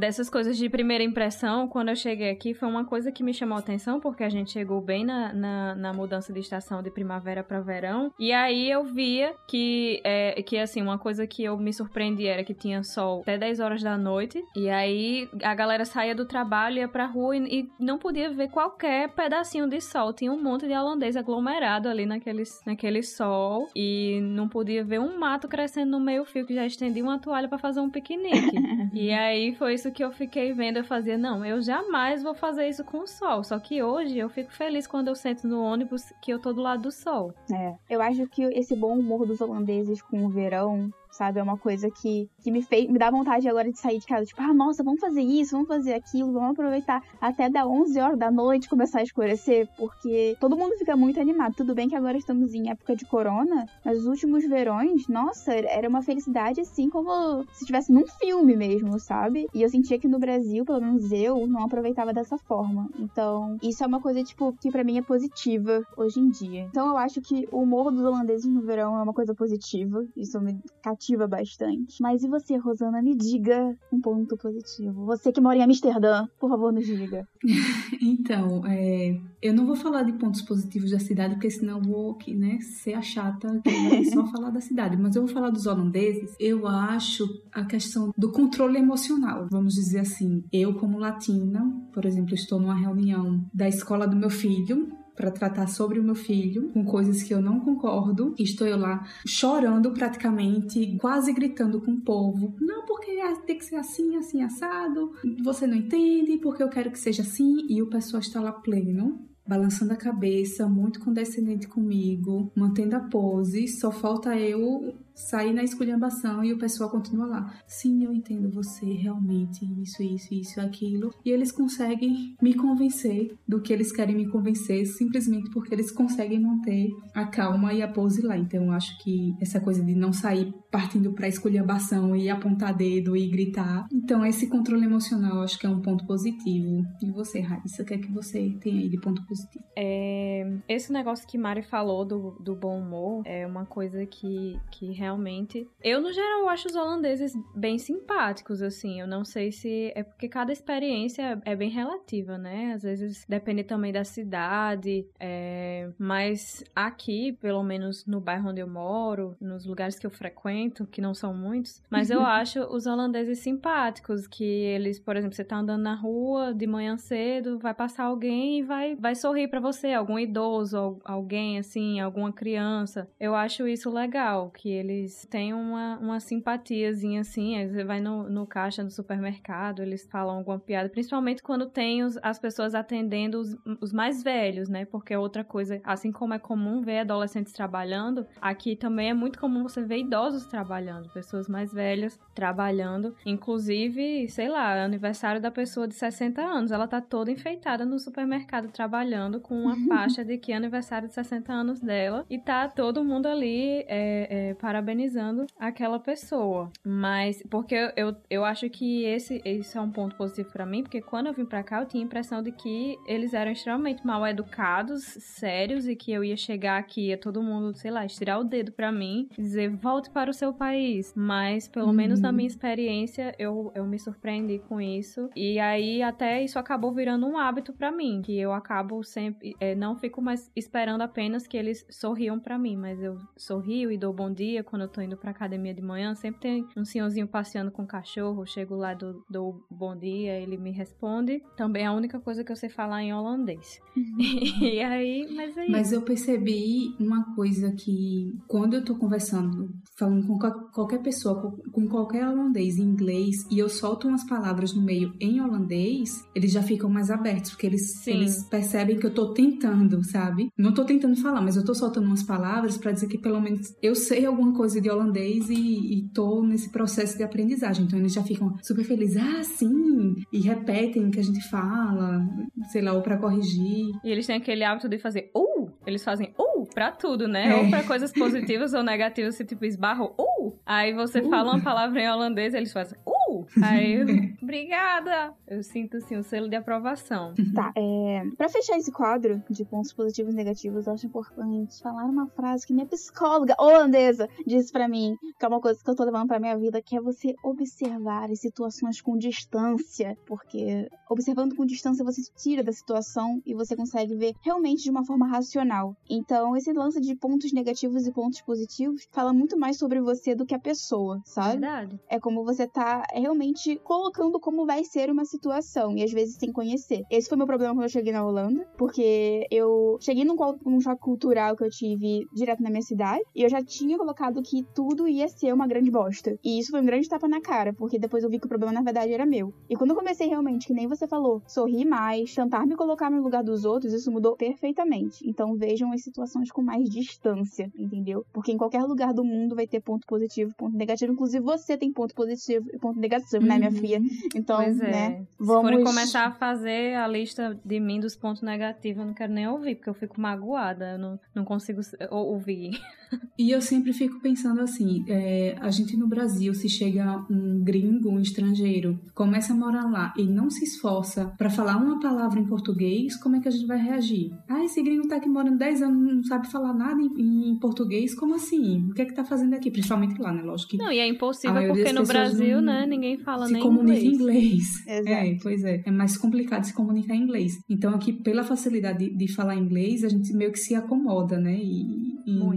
Dessas coisas de primeira impressão, quando eu cheguei aqui, foi uma coisa que me chamou a atenção, porque a gente chegou bem na, na, na mudança de estação de primavera para verão. E aí eu via que, é, que, assim, uma coisa que eu me surpreendi era que tinha sol até 10 horas da noite. E aí a galera saía do trabalho, ia pra rua e, e não podia ver qualquer pedacinho de sol. Tinha um monte de holandês aglomerado ali naquele, naquele sol. E não podia ver um mato crescendo no meio-fio que já estendia uma toalha para fazer um piquenique. E aí foi isso que eu fiquei vendo. Eu fazia, não, eu jamais vou fazer isso com o sol. Só que hoje eu fico feliz quando eu sento no ônibus que eu tô do lado do sol. É. Eu acho que esse bom humor dos holandeses com o verão, sabe, é uma coisa que, que me fez, me dá vontade agora de sair de casa, tipo, ah, nossa, vamos fazer isso, vamos fazer aquilo, vamos aproveitar até da 11 horas da noite começar a escurecer, porque todo mundo fica muito animado. Tudo bem que agora estamos em época de corona, mas os últimos verões, nossa, era uma felicidade assim como se estivesse num filme mesmo, sabe? E eu sentia que no Brasil, pelo menos eu, não aproveitava dessa forma. Então, isso é uma coisa, tipo, que pra mim é positiva hoje em dia. Então, eu acho que o humor dos holandeses no verão é uma coisa positiva. Isso me cativa bastante. Mas e você, Rosana? Me diga um ponto positivo. Você que mora em Amsterdã, por favor, nos diga. Então, é, eu não vou falar de pontos positivos da cidade, porque senão eu vou aqui, né, ser a chata que vai só falar da cidade. Mas eu vou falar dos holandeses. Eu acho a questão do controle emocional, vamos dizer assim. Eu, como latina, por exemplo, estou numa reunião da escola do meu filho, para tratar sobre o meu filho, com coisas que eu não concordo. Estou eu lá chorando praticamente, quase gritando com o povo. Não, porque é- tem que ser assim, assim, assado. Você não entende, porque eu quero que seja assim. E o pessoal está lá pleno. Balançando a cabeça, muito condescendente comigo, mantendo a pose, só falta eu sair na esculhambação e o pessoal continua lá. Sim, eu entendo você, realmente, isso, isso, isso, aquilo. E eles conseguem me convencer do que eles querem me convencer, simplesmente porque eles conseguem manter a calma e a pose lá. Então, eu acho que essa coisa de não sair partindo pra esculhambação e apontar dedo e gritar. Então, esse controle emocional, acho que é um ponto positivo. E você, Raíssa, o que é que você tem aí de ponto positivo? É, esse negócio que Mari falou do, do bom humor é uma coisa que, que realmente. Eu, no geral, acho os holandeses bem simpáticos, assim. Eu não sei se. É porque cada experiência é bem relativa, né? Às vezes depende também da cidade. é, Mas aqui, pelo menos no bairro onde eu moro, nos lugares que eu frequento, que não são muitos, mas eu acho os holandeses simpáticos, que eles, por exemplo, você tá andando na rua de manhã cedo, vai passar alguém e vai, vai sorrir pra você, algum idoso, al- alguém assim, alguma criança. Eu acho isso legal, que eles têm uma, uma simpatiazinha assim, aí você vai no, no caixa do supermercado, eles falam alguma piada, principalmente quando tem os- as pessoas atendendo os, os mais velhos, né? Porque é outra coisa, assim como é comum ver adolescentes trabalhando, aqui também é muito comum você ver idosos trabalhando, pessoas mais velhas trabalhando, inclusive, sei lá, é aniversário da pessoa de 60 anos, ela tá toda enfeitada no supermercado trabalhando com uma faixa de que é aniversário de 60 anos dela e tá todo mundo ali é, é, parabenizando aquela pessoa. Mas, porque eu, eu, eu acho que esse, esse é um ponto positivo pra mim, porque quando eu vim pra cá eu tinha a impressão de que eles eram extremamente mal educados, sérios, e que eu ia chegar aqui e todo mundo, sei lá, estirar o dedo pra mim e dizer volte para o seu país. Mas, pelo Uhum. menos na minha experiência, eu, eu me surpreendi com isso. E aí, até isso acabou virando um hábito pra mim, que eu acabo sempre, é, não fico mais esperando apenas que eles sorriam pra mim, mas eu sorrio e dou bom dia quando eu tô indo pra academia de manhã. Sempre tem um senhorzinho passeando com o cachorro, eu chego lá, dou, dou bom dia, ele me responde. Também é a única coisa que eu sei falar em holandês. e aí, mas aí. Mas eu percebi uma coisa que quando eu tô conversando, falando com qual- qualquer pessoa, com- qualquer holandês em inglês, e eu solto umas palavras no meio em holandês, eles já ficam mais abertos, porque eles, Sim. eles percebem que eu tô tentando, sabe? Não tô tentando falar, mas eu tô soltando umas palavras pra dizer que pelo menos eu sei alguma coisa de holandês e, e tô nesse processo de aprendizagem. Então eles já ficam super felizes, ah, sim, e repetem o que a gente fala, sei lá, ou pra corrigir. E eles têm aquele hábito de fazer ou, uh! eles fazem ou uh! pra tudo, né? É. Ou pra coisas positivas ou negativas, se tipo esbarram ou. Uh! Aí você uh. fala uma palavra em holandês, eles fazem uh! Aí eu, obrigada! Eu sinto assim o selo de aprovação. Tá, é. Pra fechar esse quadro de pontos positivos e negativos, eu acho importante falar uma frase que minha psicóloga holandesa disse para mim, que é uma coisa que eu tô levando pra minha vida, que é você observar as situações com distância, porque observando com distância você se tira da situação e você consegue ver realmente de uma forma racional. Então, esse lance de pontos negativos e pontos positivos fala muito mais sobre você do que a pessoa, sabe? Verdade. É como você tá realmente colocando como vai ser uma situação e às vezes sem conhecer. Esse foi meu problema quando eu cheguei na Holanda, porque eu cheguei num, num choque cultural que eu tive direto na minha cidade e eu já tinha colocado que tudo ia ser uma grande bosta. E isso foi um grande tapa na cara, porque depois eu vi que o problema na verdade era meu. E quando eu comecei realmente, que nem você falou, sorrir mais, tentar me colocar no lugar dos outros, isso mudou perfeitamente. Então vejam as situações com mais distância, entendeu? Porque em qualquer lugar do mundo vai ter ponto positivo, ponto negativo. Inclusive você tem ponto positivo e ponto negativo, uhum. né, minha uhum. filha? Então, pois é. né? Vamos... Se forem começar a fazer a lista de mim dos pontos negativos, eu não quero nem ouvir, porque eu fico magoada, eu não, não consigo ouvir. E eu sempre fico pensando assim, é, a gente no Brasil, se chega um gringo, um estrangeiro, começa a morar lá e não se esforça para falar uma palavra em português, como é que a gente vai reagir? Ah, esse gringo tá aqui morando 10 anos, não sabe falar nada em, em português, como assim? O que é que tá fazendo aqui? Principalmente lá, né? Lógico que... Não, e é impossível porque no Brasil, não, né, ninguém fala se nem comunica inglês. Inglês. Exato. É, pois é. É mais complicado se comunicar em inglês. Então aqui, pela facilidade de, de falar inglês, a gente meio que se acomoda, né? E, e não,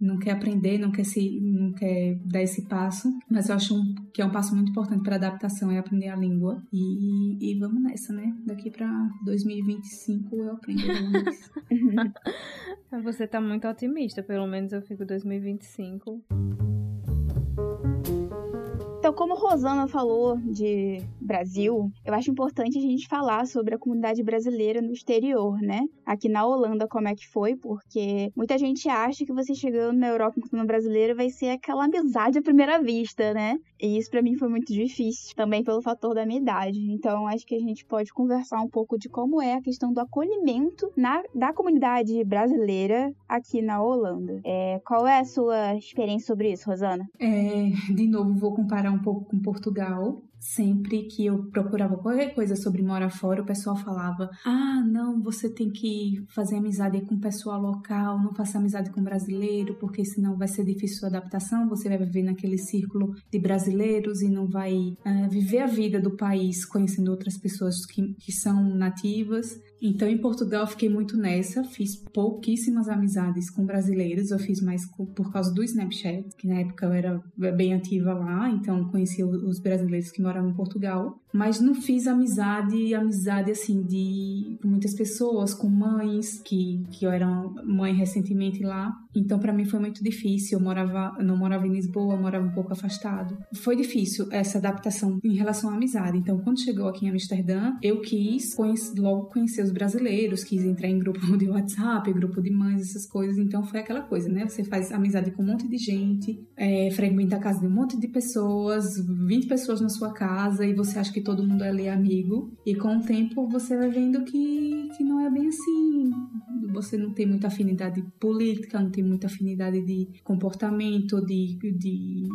não quer aprender, não quer se não quer dar esse passo, mas eu acho um, que é um passo muito importante para adaptação é aprender a língua e, e vamos nessa, né? Daqui para 2025 eu aprendo inglês. Você tá muito otimista, pelo menos eu fico 2025. Então, como Rosana falou de Brasil, eu acho importante a gente falar sobre a comunidade brasileira no exterior, né? Aqui na Holanda, como é que foi, porque muita gente acha que você chegando na Europa enquanto brasileiro vai ser aquela amizade à primeira vista, né? E isso para mim foi muito difícil, também pelo fator da minha idade. Então, acho que a gente pode conversar um pouco de como é a questão do acolhimento na, da comunidade brasileira aqui na Holanda. É, qual é a sua experiência sobre isso, Rosana? É, de novo, vou comparar um um pouco com Portugal. Sempre que eu procurava qualquer coisa sobre morar fora, o pessoal falava: Ah, não, você tem que fazer amizade com o pessoal local, não faça amizade com brasileiro, porque senão vai ser difícil a adaptação. Você vai viver naquele círculo de brasileiros e não vai uh, viver a vida do país conhecendo outras pessoas que, que são nativas. Então, em Portugal, fiquei muito nessa. Fiz pouquíssimas amizades com brasileiros. Eu fiz mais por causa do Snapchat, que na época eu era bem ativa lá. Então, conheci os brasileiros que moravam em Portugal. Mas não fiz amizade, amizade assim, de muitas pessoas, com mães, que, que eu era mãe recentemente lá. Então, para mim foi muito difícil. Eu morava, não morava em Lisboa, morava um pouco afastado. Foi difícil essa adaptação em relação à amizade. Então, quando chegou aqui em Amsterdã, eu quis conhecer, logo conhecer os brasileiros, quis entrar em grupo de WhatsApp, grupo de mães, essas coisas. Então foi aquela coisa, né? Você faz amizade com um monte de gente, é, frequenta a casa de um monte de pessoas, 20 pessoas na sua casa e você acha que todo mundo ali é amigo. E com o tempo você vai vendo que, que não é bem assim. Você não tem muita afinidade política, não tem muita afinidade de comportamento, de, de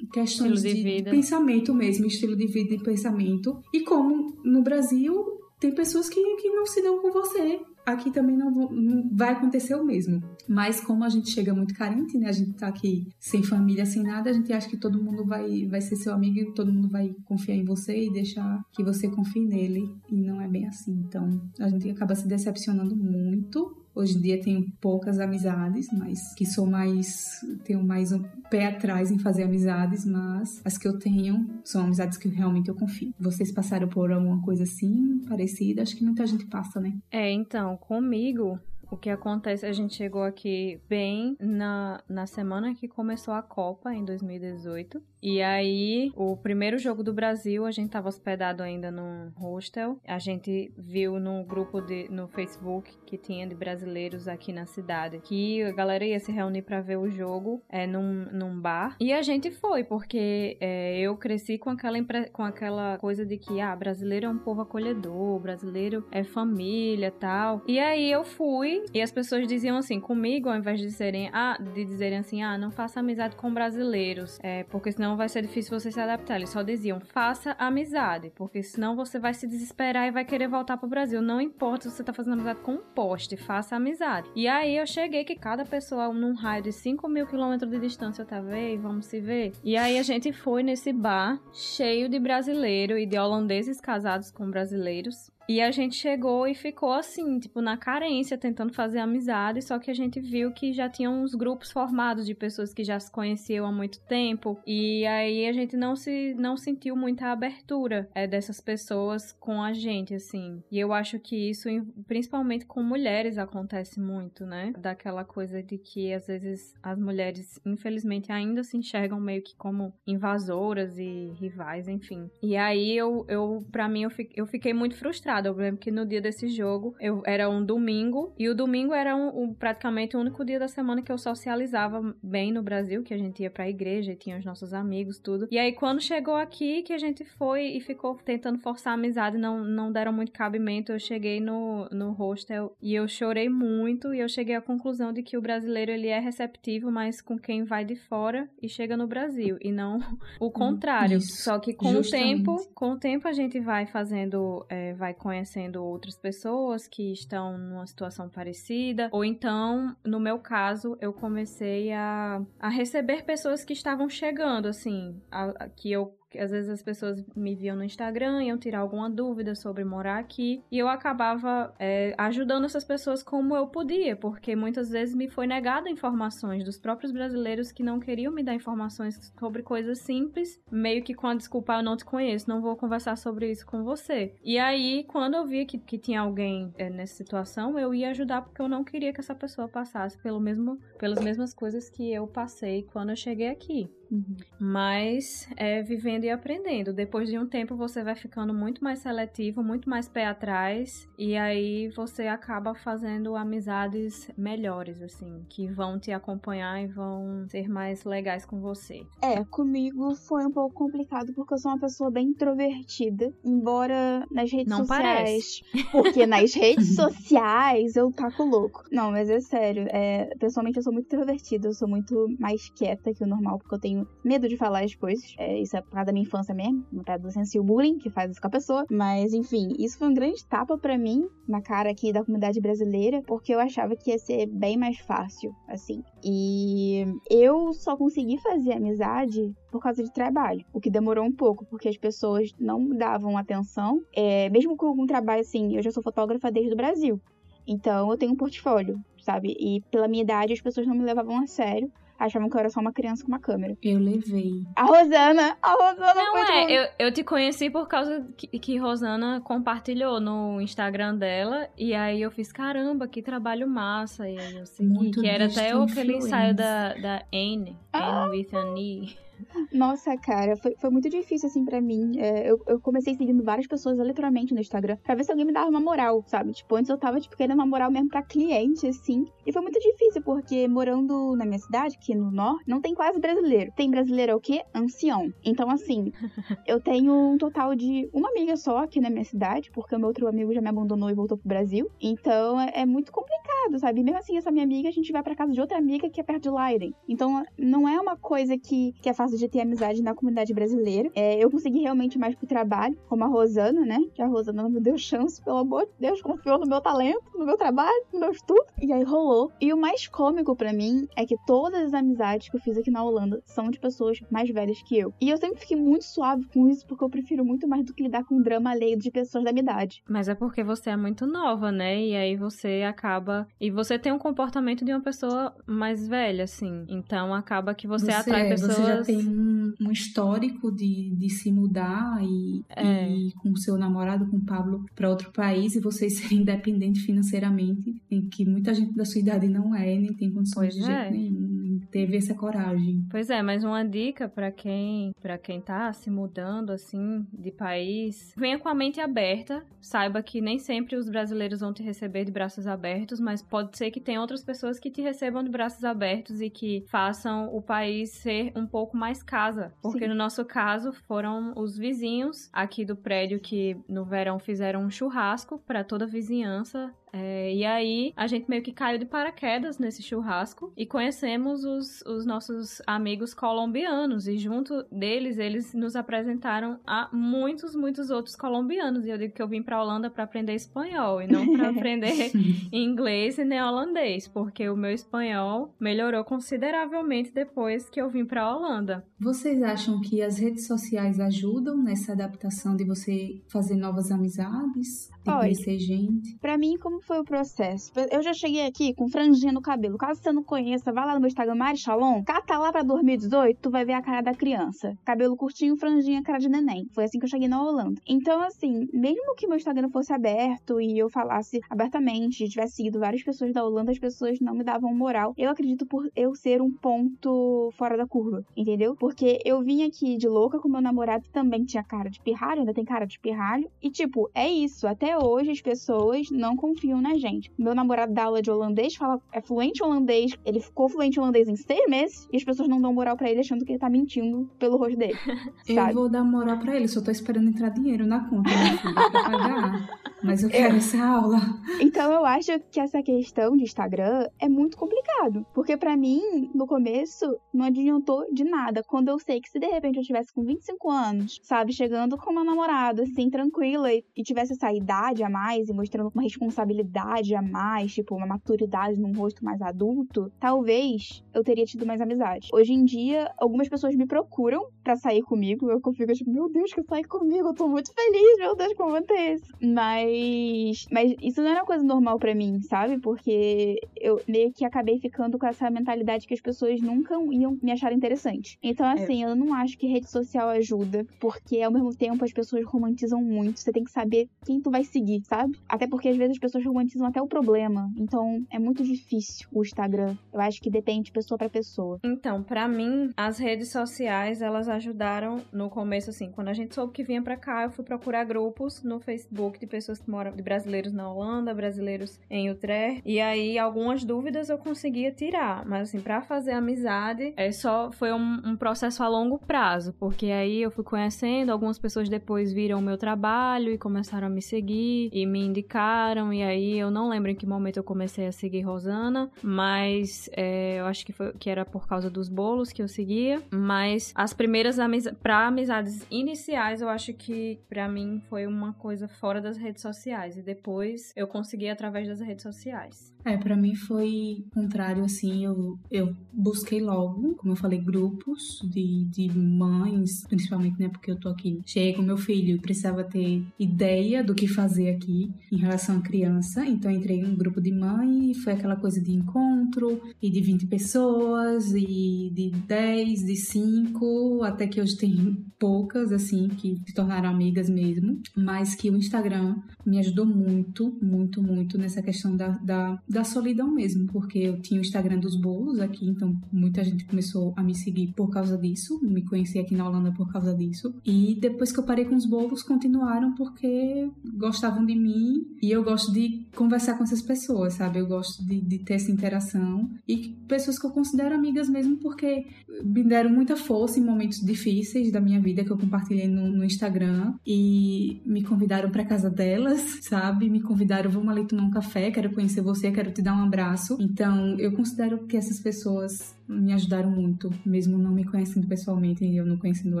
questões de, de pensamento mesmo, estilo de vida e pensamento. E como no Brasil tem pessoas que, que não se dão com você. Aqui também não, não, vai acontecer o mesmo. Mas como a gente chega muito carente, né? A gente tá aqui sem família, sem nada, a gente acha que todo mundo vai, vai ser seu amigo e todo mundo vai confiar em você e deixar que você confie nele. E não é bem assim. Então a gente acaba se decepcionando muito Hoje em dia tenho poucas amizades, mas que sou mais. tenho mais um pé atrás em fazer amizades, mas as que eu tenho são amizades que realmente eu confio. Vocês passaram por alguma coisa assim, parecida? Acho que muita gente passa, né? É, então, comigo, o que acontece, a gente chegou aqui bem na, na semana que começou a Copa, em 2018. E aí, o primeiro jogo do Brasil, a gente tava hospedado ainda num hostel. A gente viu no grupo de, no Facebook que tinha de brasileiros aqui na cidade que a galera ia se reunir para ver o jogo é, num, num bar. E a gente foi, porque é, eu cresci com aquela, com aquela coisa de que, ah, brasileiro é um povo acolhedor, brasileiro é família tal. E aí eu fui e as pessoas diziam assim, comigo, ao invés de dizerem, ah, de dizerem assim, ah, não faça amizade com brasileiros, é, porque senão vai ser difícil você se adaptar. Eles só diziam, faça amizade, porque senão você vai se desesperar e vai querer voltar pro Brasil. Não importa se você tá fazendo amizade com um poste, faça amizade. E aí eu cheguei que cada pessoa num raio de 5 mil quilômetros de distância, eu tava, ei, vamos se ver. E aí a gente foi nesse bar cheio de brasileiro e de holandeses casados com brasileiros. E a gente chegou e ficou assim, tipo, na carência, tentando fazer amizade, só que a gente viu que já tinha uns grupos formados de pessoas que já se conheciam há muito tempo, e aí a gente não se não sentiu muita abertura é, dessas pessoas com a gente, assim. E eu acho que isso, principalmente com mulheres, acontece muito, né? Daquela coisa de que às vezes as mulheres, infelizmente, ainda se enxergam meio que como invasoras e rivais, enfim. E aí eu, eu para mim, eu, eu fiquei muito frustrada eu lembro que no dia desse jogo, eu era um domingo, e o domingo era um, um, praticamente o único dia da semana que eu socializava bem no Brasil, que a gente ia pra igreja e tinha os nossos amigos, tudo. E aí, quando chegou aqui, que a gente foi e ficou tentando forçar a amizade, não, não deram muito cabimento, eu cheguei no, no hostel e eu chorei muito, e eu cheguei à conclusão de que o brasileiro, ele é receptivo, mas com quem vai de fora e chega no Brasil, e não o contrário. Isso, Só que com justamente. o tempo, com o tempo a gente vai fazendo, é, vai conhecendo outras pessoas que estão numa situação parecida, ou então, no meu caso, eu comecei a, a receber pessoas que estavam chegando, assim, a, a, que eu que às vezes as pessoas me viam no Instagram, iam tirar alguma dúvida sobre morar aqui, e eu acabava é, ajudando essas pessoas como eu podia, porque muitas vezes me foi negada informações dos próprios brasileiros que não queriam me dar informações sobre coisas simples, meio que com a desculpa, eu não te conheço, não vou conversar sobre isso com você. E aí, quando eu via que, que tinha alguém é, nessa situação, eu ia ajudar porque eu não queria que essa pessoa passasse pelo mesmo, pelas mesmas coisas que eu passei quando eu cheguei aqui. Uhum. Mas é vivendo e aprendendo. Depois de um tempo você vai ficando muito mais seletivo, muito mais pé atrás, e aí você acaba fazendo amizades melhores, assim, que vão te acompanhar e vão ser mais legais com você. É, comigo foi um pouco complicado porque eu sou uma pessoa bem introvertida, embora nas redes Não sociais. Parece. Porque nas redes sociais eu taco louco. Não, mas é sério. É, pessoalmente eu sou muito introvertida, eu sou muito mais quieta que o normal, porque eu tenho tenho medo de falar as coisas. É, isso é por causa da minha infância mesmo, no da adolescência e o bullying que faz isso com a pessoa. Mas, enfim, isso foi um grande tapa para mim, na cara aqui da comunidade brasileira, porque eu achava que ia ser bem mais fácil, assim. E eu só consegui fazer amizade por causa de trabalho, o que demorou um pouco, porque as pessoas não davam atenção. É, mesmo com algum trabalho assim, eu já sou fotógrafa desde o Brasil. Então eu tenho um portfólio, sabe? E pela minha idade as pessoas não me levavam a sério achavam que eu era só uma criança com uma câmera. Eu levei. A Rosana, a Rosana Não, foi é, eu, eu te conheci por causa que, que Rosana compartilhou no Instagram dela, e aí eu fiz, caramba, que trabalho massa, e aí eu segui, Muito que era até aquele ensaio da, da Anne, ah. Anne with an E. Nossa, cara, foi, foi muito difícil, assim, para mim. É, eu, eu comecei seguindo várias pessoas aleatoriamente no Instagram pra ver se alguém me dava uma moral, sabe? Tipo, antes eu tava, tipo, querendo uma moral mesmo pra cliente, assim. E foi muito difícil, porque morando na minha cidade, aqui no norte, não tem quase brasileiro. Tem brasileiro é o quê? Ancião. Então, assim, eu tenho um total de uma amiga só aqui na minha cidade, porque o meu outro amigo já me abandonou e voltou pro Brasil. Então, é, é muito complicado, sabe? E mesmo assim, essa minha amiga, a gente vai pra casa de outra amiga que é perto de Leiden. Então, não é uma coisa que, que é fácil de ter amizade na comunidade brasileira. É, eu consegui realmente mais pro trabalho, como a Rosana, né? Que a Rosana não me deu chance, pelo amor de Deus, confiou no meu talento, no meu trabalho, no meu estudo. E aí rolou. E o mais cômico para mim é que todas as amizades que eu fiz aqui na Holanda são de pessoas mais velhas que eu. E eu sempre fiquei muito suave com isso, porque eu prefiro muito mais do que lidar com um drama alheio de pessoas da minha idade. Mas é porque você é muito nova, né? E aí você acaba. E você tem um comportamento de uma pessoa mais velha, assim. Então acaba que você, você atrai é, pessoas. Você já tem um, um histórico de, de se mudar e, é. e com seu namorado, com o Pablo, para outro país e vocês serem independentes financeiramente, em que muita gente da sua idade não é, nem tem condições pois de jeito é. nenhum. Teve essa coragem. Pois é, mas uma dica para quem, para quem tá se mudando assim de país, venha com a mente aberta, saiba que nem sempre os brasileiros vão te receber de braços abertos, mas pode ser que tenha outras pessoas que te recebam de braços abertos e que façam o país ser um pouco mais casa, porque Sim. no nosso caso foram os vizinhos aqui do prédio que no verão fizeram um churrasco para toda a vizinhança é, e aí a gente meio que caiu de paraquedas nesse churrasco e conhecemos os, os nossos amigos colombianos. E junto deles, eles nos apresentaram a muitos, muitos outros colombianos. E eu digo que eu vim pra Holanda para aprender espanhol e não para aprender inglês e nem holandês, porque o meu espanhol melhorou consideravelmente depois que eu vim pra Holanda. Vocês acham que as redes sociais ajudam nessa adaptação de você fazer novas amizades? Olha, conhecer gente? Pra mim, como foi o processo? Eu já cheguei aqui com franjinha no cabelo. Caso você não conheça, vai lá no meu Instagram, Mari Shalom. Cata lá pra 2018, tu vai ver a cara da criança. Cabelo curtinho, franjinha, cara de neném. Foi assim que eu cheguei na Holanda. Então, assim, mesmo que meu Instagram fosse aberto e eu falasse abertamente, tivesse seguido várias pessoas da Holanda, as pessoas não me davam moral. Eu acredito por eu ser um ponto fora da curva, entendeu? Porque eu vim aqui de louca com meu namorado que também tinha cara de pirralho, ainda tem cara de pirralho. E, tipo, é isso. Até hoje as pessoas não confiam na gente. Meu namorado dá aula de holandês, fala, é fluente holandês, ele ficou fluente holandês em seis meses e as pessoas não dão moral para ele achando que ele tá mentindo pelo rosto dele. eu vou dar moral para ele, só tô esperando entrar dinheiro na conta, né, pra pagar. Mas eu quero eu... essa aula. Então eu acho que essa questão de Instagram é muito complicado. Porque para mim, no começo, não adiantou de nada. Quando eu sei que se de repente eu tivesse com 25 anos, sabe, chegando com uma namorada, assim, tranquila, e, e tivesse essa idade a mais e mostrando uma responsabilidade a mais, tipo, uma maturidade num rosto mais adulto, talvez eu teria tido mais amizade. Hoje em dia, algumas pessoas me procuram para sair comigo. Eu fico tipo, meu Deus, que sair comigo, eu tô muito feliz, meu Deus, como acontece. Mas, mas isso não era uma coisa normal para mim, sabe? Porque eu meio que acabei ficando com essa mentalidade que as pessoas nunca iam me achar interessante. Então, é. assim, é. eu não acho que rede social ajuda, porque ao mesmo tempo as pessoas romantizam muito. Você tem que saber quem tu vai seguir, sabe? Até porque às vezes as pessoas romantizam até o problema. Então, é muito difícil o Instagram. Eu acho que depende de pessoa para pessoa. Então, para mim, as redes sociais, elas ajudaram no começo assim, quando a gente soube que vinha para cá, eu fui procurar grupos no Facebook de pessoas que moram de brasileiros na Holanda, brasileiros em Utrecht, e aí algumas dúvidas eu conseguia tirar, mas assim, para fazer amizade, é só foi um, um, processo a longo prazo, porque aí eu fui conhecendo, algumas pessoas depois viram o meu trabalho e começaram a me seguir e me indicaram, e aí eu não lembro em que momento eu comecei a seguir Rosana, mas é, eu acho que foi que era por causa dos bolos que eu seguia, mas as primeiras amizades, para amizades iniciais, eu acho que para mim foi uma coisa fora das redes sociais e depois eu consegui através das redes sociais. É, para mim foi contrário, assim, eu, eu busquei logo, como eu falei, grupos de, de mães, principalmente, né, porque eu tô aqui cheia com meu filho precisava ter ideia do que fazer aqui em relação à criança, então entrei em um grupo de mãe e foi aquela coisa de encontro e de 20 pessoas e de 10, de 5, até que hoje tem poucas, assim, que se tornaram amigas mesmo, mas que o Instagram me ajudou muito, muito, muito nessa questão da, da da solidão mesmo, porque eu tinha o Instagram dos bolos aqui, então muita gente começou a me seguir por causa disso, me conheci aqui na Holanda por causa disso. E depois que eu parei com os bolos, continuaram porque gostavam de mim e eu gosto de conversar com essas pessoas, sabe? Eu gosto de, de ter essa interação e pessoas que eu considero amigas mesmo porque me deram muita força em momentos difíceis da minha vida que eu compartilhei no, no Instagram e me convidaram para casa delas, sabe? Me convidaram, vamos ali tomar um café, quero conhecer você, quero te dar um abraço. Então, eu considero que essas pessoas me ajudaram muito, mesmo não me conhecendo pessoalmente e eu não conhecendo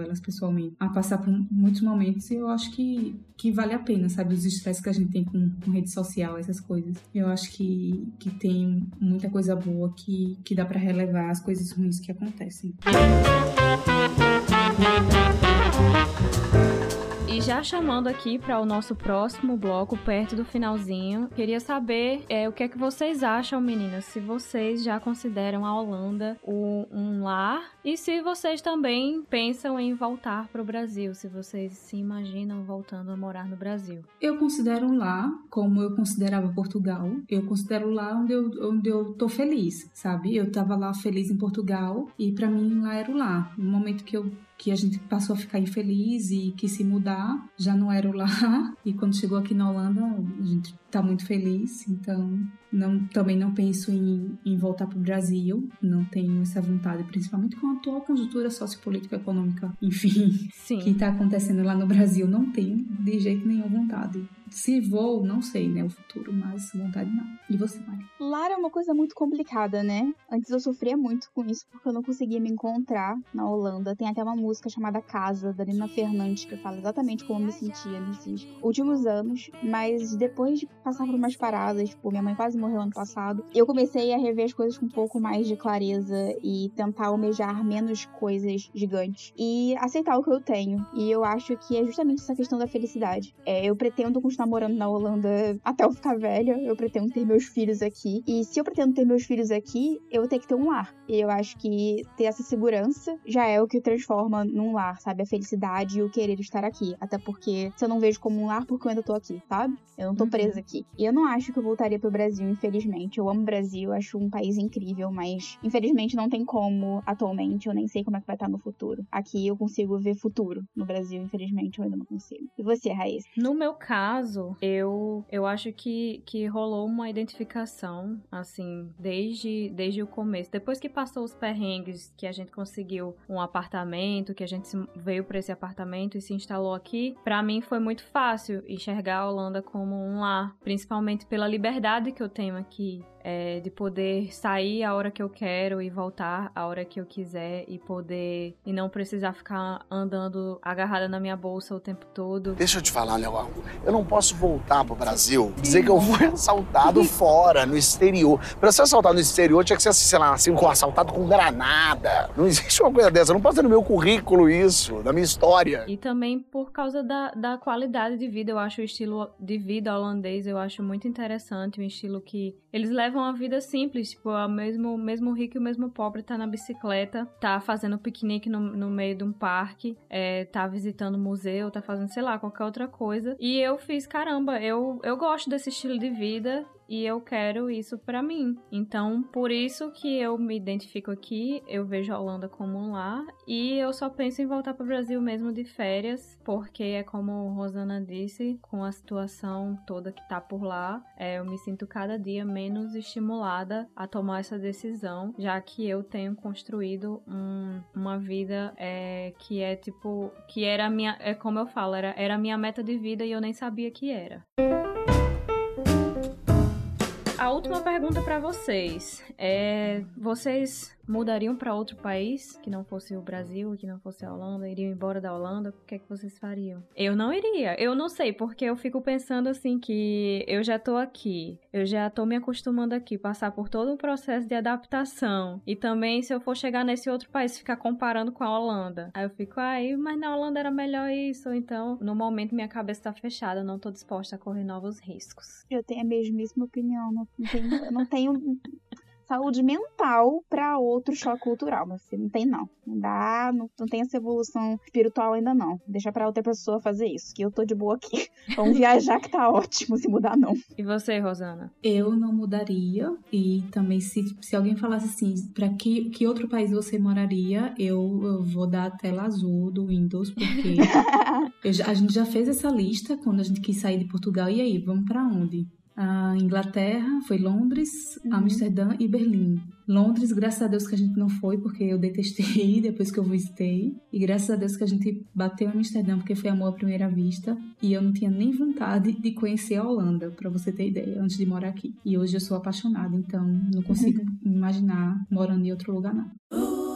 elas pessoalmente, a passar por muitos momentos e eu acho que, que vale a pena, sabe? Os estresses que a gente tem com, com rede social, essas coisas. Eu acho que, que tem muita coisa boa que, que dá para relevar as coisas ruins que acontecem. E já chamando aqui para o nosso próximo bloco, perto do finalzinho, queria saber é, o que é que vocês acham, meninas, se vocês já consideram a Holanda um lar e se vocês também pensam em voltar para o Brasil, se vocês se imaginam voltando a morar no Brasil. Eu considero lá como eu considerava Portugal. Eu considero lá onde eu, onde eu tô feliz, sabe? Eu tava lá feliz em Portugal e para mim lá era o lar. No momento que eu que a gente passou a ficar infeliz e quis se mudar, já não era o lar. E quando chegou aqui na Holanda, a gente tá muito feliz, então não, também não penso em, em voltar para o Brasil, não tenho essa vontade, principalmente com a atual conjuntura sociopolítica econômica, enfim, Sim. que está acontecendo lá no Brasil, não tenho de jeito nenhum vontade. Se vou, não sei, né, o futuro, mas vontade não. E você, Mari? Lar é uma coisa muito complicada, né? Antes eu sofria muito com isso, porque eu não conseguia me encontrar na Holanda. Tem até uma música chamada Casa, da Nina Fernandes, que fala exatamente como eu me sentia nesses últimos anos, mas depois de passar por umas paradas, tipo, minha mãe quase morreu ano passado, eu comecei a rever as coisas com um pouco mais de clareza e tentar almejar menos coisas gigantes e aceitar o que eu tenho. E eu acho que é justamente essa questão da felicidade. É, eu pretendo continuar morando na Holanda até eu ficar velha, eu pretendo ter meus filhos aqui. E se eu pretendo ter meus filhos aqui, eu vou ter que ter um lar. E eu acho que ter essa segurança já é o que transforma num lar, sabe? A felicidade e o querer estar aqui. Até porque se eu não vejo como um lar, porque eu ainda tô aqui, sabe? Eu não tô uhum. presa aqui. E eu não acho que eu voltaria pro Brasil, infelizmente. Eu amo o Brasil, acho um país incrível, mas infelizmente não tem como atualmente. Eu nem sei como é que vai estar no futuro. Aqui eu consigo ver futuro. No Brasil, infelizmente, eu ainda não consigo. E você, Raíssa? No meu caso, eu, eu acho que, que rolou uma identificação, assim, desde, desde o começo. Depois que passou os perrengues, que a gente conseguiu um apartamento, que a gente veio para esse apartamento e se instalou aqui, para mim foi muito fácil enxergar a Holanda como um lar principalmente pela liberdade que eu tenho aqui é, de poder sair a hora que eu quero e voltar a hora que eu quiser e poder e não precisar ficar andando agarrada na minha bolsa o tempo todo. Deixa eu te falar, Léo, eu não posso voltar pro Brasil dizer que eu fui assaltado fora, no exterior. Pra ser assaltado no exterior tinha que ser, sei lá, assim, assaltado com granada. Não existe uma coisa dessa, eu não posso ter no meu currículo isso, da minha história. E também por causa da, da qualidade de vida, eu acho o estilo de vida holandês, eu acho muito interessante, um estilo que eles levam levam uma vida simples, tipo, o mesmo, mesmo rico e o mesmo pobre tá na bicicleta, tá fazendo piquenique no, no meio de um parque, é, tá visitando museu, tá fazendo, sei lá, qualquer outra coisa. E eu fiz, caramba, eu, eu gosto desse estilo de vida e eu quero isso para mim. Então, por isso que eu me identifico aqui, eu vejo a Holanda como um lar e eu só penso em voltar para o Brasil mesmo de férias, porque é como Rosana disse, com a situação toda que tá por lá, é, eu me sinto cada dia menos estimulada a tomar essa decisão, já que eu tenho construído um, uma vida é, que é tipo, que era minha, é como eu falo, era, era a minha meta de vida e eu nem sabia que era. A última pergunta para vocês. É: vocês mudariam para outro país que não fosse o Brasil, que não fosse a Holanda, iriam embora da Holanda, o que é que vocês fariam? Eu não iria. Eu não sei, porque eu fico pensando assim que eu já tô aqui, eu já tô me acostumando aqui, passar por todo um processo de adaptação. E também se eu for chegar nesse outro país ficar comparando com a Holanda. Aí eu fico, aí, mas na Holanda era melhor isso, então no momento minha cabeça tá fechada, eu não tô disposta a correr novos riscos. Eu tenho a mesmíssima opinião, não tenho, eu não tenho saúde mental para outro choque cultural. Mas não tem, não. Não dá, não, não tem essa evolução espiritual ainda, não. Deixa para outra pessoa fazer isso, que eu tô de boa aqui. Vamos viajar que tá ótimo, se mudar, não. E você, Rosana? Eu não mudaria. E também, se, se alguém falasse assim, para que, que outro país você moraria, eu, eu vou dar a tela azul do Windows, porque eu, a gente já fez essa lista quando a gente quis sair de Portugal. E aí, vamos para onde? A Inglaterra, foi Londres, uhum. Amsterdã e Berlim. Londres, graças a Deus que a gente não foi, porque eu detestei depois que eu visitei. E graças a Deus que a gente bateu em Amsterdã, porque foi amor à primeira vista. E eu não tinha nem vontade de conhecer a Holanda, para você ter ideia, antes de morar aqui. E hoje eu sou apaixonada, então não consigo uhum. imaginar morando em outro lugar, não.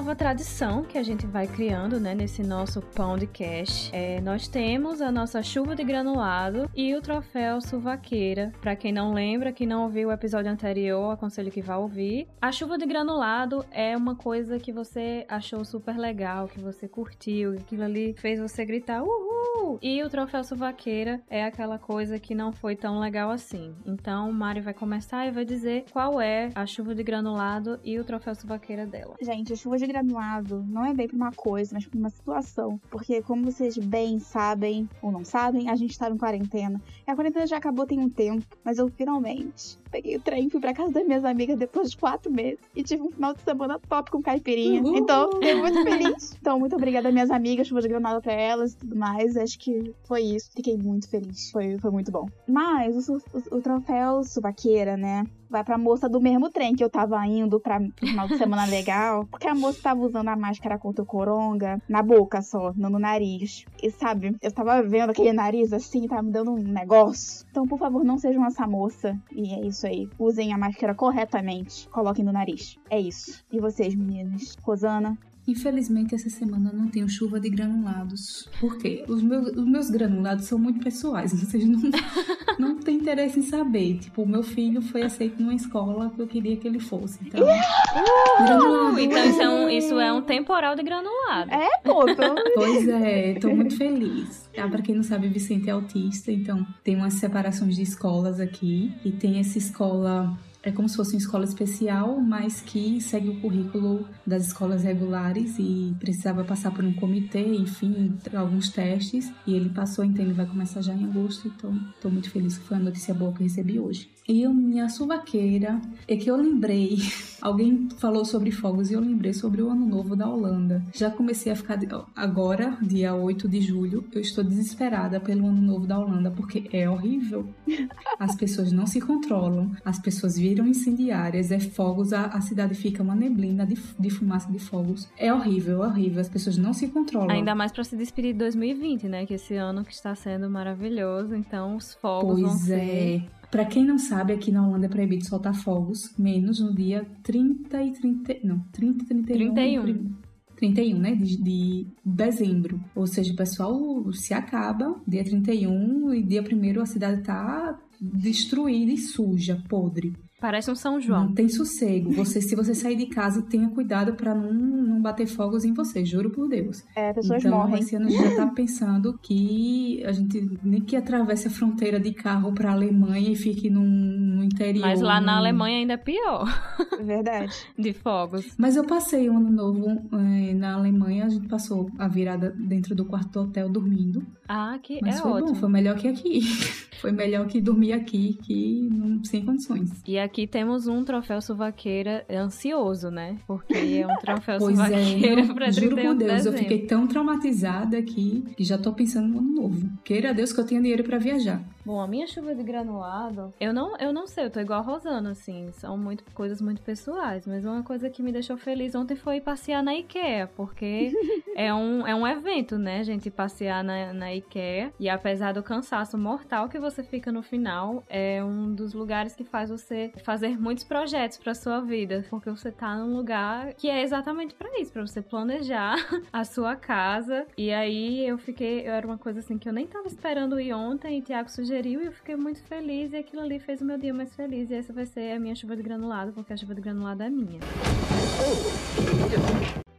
Nova tradição que a gente vai criando, né, nesse nosso pão de cash. É, nós temos a nossa chuva de granulado e o troféu suvaqueira. Para quem não lembra, quem não ouviu o episódio anterior, aconselho que vá ouvir. A chuva de granulado é uma coisa que você achou super legal, que você curtiu, aquilo ali fez você gritar uhul! E o troféu suvaqueira é aquela coisa que não foi tão legal assim. Então, Mari vai começar e vai dizer qual é a chuva de granulado e o troféu suvaqueira dela. Gente, a chuva de granulado não é bem pra uma coisa, mas pra uma situação. Porque, como vocês bem sabem, ou não sabem, a gente tava em quarentena. E a quarentena já acabou tem um tempo, mas eu finalmente peguei o trem, fui pra casa das minhas amigas depois de quatro meses e tive um final de semana top com caipirinha. Uhul. Então, fiquei muito feliz. Então, muito obrigada, minhas amigas, chuva de granada pra elas e tudo mais. Acho que foi isso. Fiquei muito feliz. Foi, foi muito bom. Mas o, o, o troféu suvaqueira, né? Vai pra moça do mesmo trem que eu tava indo pra final de semana legal. Porque a moça tava usando a máscara contra o coronga na boca só, não no nariz. E sabe, eu tava vendo aquele nariz assim, tava me dando um negócio. Então, por favor, não sejam essa moça. E é isso aí. Usem a máscara corretamente. Coloquem no nariz. É isso. E vocês, meninas? Rosana? Infelizmente, essa semana eu não tenho chuva de granulados. Por quê? Os meus, os meus granulados são muito pessoais. Vocês não, não têm interesse em saber. Tipo, o meu filho foi aceito numa escola que eu queria que ele fosse. Então, granulado. Então isso é um, isso é um temporal de granulado. É, pô, tô... Pois é, tô muito feliz. Ah, pra quem não sabe, Vicente é autista, então tem umas separações de escolas aqui. E tem essa escola, é como se fosse uma escola especial, mas que segue o currículo das escolas regulares e precisava passar por um comitê, enfim, alguns testes. E ele passou, então ele vai começar já em agosto. Então tô muito feliz que foi a notícia boa que recebi hoje. E a minha suvaqueira é que eu lembrei, alguém falou sobre fogos e eu lembrei sobre o Ano Novo da Holanda. Já comecei a ficar, agora, dia 8 de julho, eu estou desesperada pelo Ano Novo da Holanda, porque é horrível. As pessoas não se controlam, as pessoas viram incendiárias, é fogos, a, a cidade fica uma neblina de, de fumaça de fogos. É horrível, é horrível, as pessoas não se controlam. Ainda mais pra se despedir de 2020, né? Que esse ano que está sendo maravilhoso. Então os fogos vão Pois ser. Pra quem não sabe, aqui na Holanda é proibido soltar fogos, menos no dia 30 e 30. Não, 30 e 31. 31. prim- 31, né? De, de dezembro. Ou seja, o pessoal se acaba dia 31 e dia 1 a cidade tá destruída e suja, podre. Parece um São João. Não tem sossego. Você, se você sair de casa, tenha cuidado pra não, não bater fogos em você, juro por Deus. É, pessoas então, morrem. esse ano a gente já tá pensando que a gente nem que atravesse a fronteira de carro pra Alemanha e fique num, no interior. Mas lá na num- Alemanha ainda é pior Verdade. de fogos. Mas eu passei o ano novo eh, na Alemanha, a gente passou a virada dentro do quarto do hotel dormindo. Ah, que Mas é foi ótimo. bom, foi melhor que aqui. foi melhor que dormir aqui, que não, sem condições. E aqui temos um troféu suvaqueira ansioso, né? Porque é um troféu Pois é, suvaqueira não, pra juro 31 por de Deus, eu fiquei tão traumatizada aqui que já tô pensando no ano novo. Queira Deus que eu tenha dinheiro pra viajar. Bom, a minha chuva de granulado, eu não, eu não sei, eu tô igual a Rosana, assim, são muito, coisas muito pessoais, mas uma coisa que me deixou feliz ontem foi passear na IKEA, porque é um, é um evento, né, gente, passear na, na IKEA, e apesar do cansaço mortal que você fica no final, é um dos lugares que faz você fazer muitos projetos pra sua vida, porque você tá num lugar que é exatamente pra isso, pra você planejar a sua casa, e aí eu fiquei, eu era uma coisa assim que eu nem tava esperando ir ontem, e Tiago sugeriu e eu fiquei muito feliz e aquilo ali fez o meu dia mais feliz. E essa vai ser a minha chuva de granulado, porque a chuva de granulado é minha.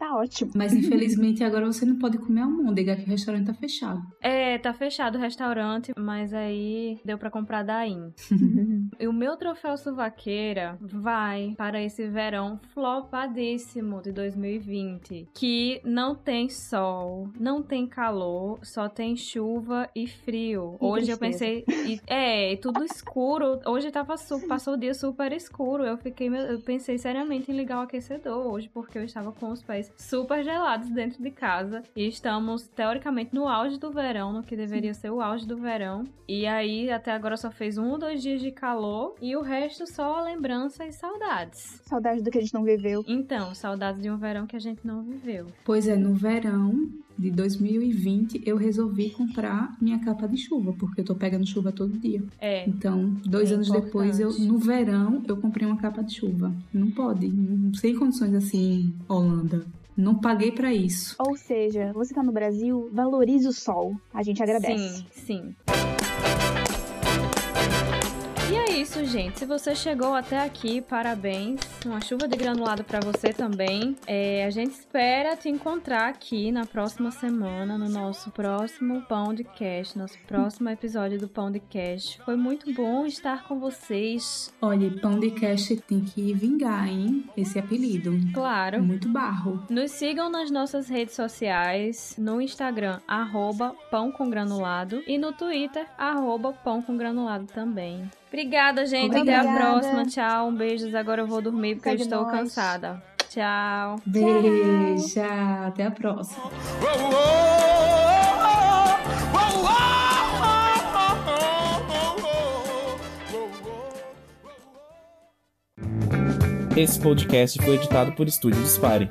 Tá ótimo. Mas infelizmente agora você não pode comer almôndega, que o restaurante tá fechado. É, tá fechado o restaurante, mas aí deu pra comprar daí. E o meu troféu suvaqueira vai para esse verão flopadíssimo de 2020, que não tem sol, não tem calor, só tem chuva e frio. Que Hoje eu tristeza. pensei, e- é, tudo escuro. Hoje tava passou o dia super escuro. Eu fiquei, eu pensei seriamente em ligar o aquecedor hoje, porque eu estava com os pés super gelados dentro de casa e estamos teoricamente no auge do verão, no que deveria ser o auge do verão. E aí até agora só fez um ou dois dias de calor e o resto só lembrança e saudades. Saudade do que a gente não viveu. Então, saudades de um verão que a gente não viveu. Pois é, no verão de 2020 eu resolvi comprar minha capa de chuva, porque eu tô pegando chuva todo dia. É, Então, dois É anos depois, eu, importante. no verão, eu comprei uma capa de chuva. Não pode, não, sem condições assim, Holanda. Não paguei para isso. Ou seja, você tá no Brasil, valorize o sol. A gente agradece. Sim, sim. Isso, gente. Se você chegou até aqui, parabéns. Uma chuva de granulado para você também. É, a gente espera te encontrar aqui na próxima semana, no nosso próximo podcast, nosso próximo episódio do Pão de Cash. Foi muito bom estar com vocês. Olha, Pão de Cash tem que vingar, hein? Esse apelido. Claro. Muito barro. Nos sigam nas nossas redes sociais, no Instagram, arroba pão com granulado, e no Twitter, arroba pão com granulado também. Obrigada, gente. Obrigada. Até a próxima. Tchau. Um beijos. Agora eu vou dormir porque Segue eu estou nós. cansada. Tchau. Beijo. Até a próxima. Esse podcast foi editado por Estúdio Dispare.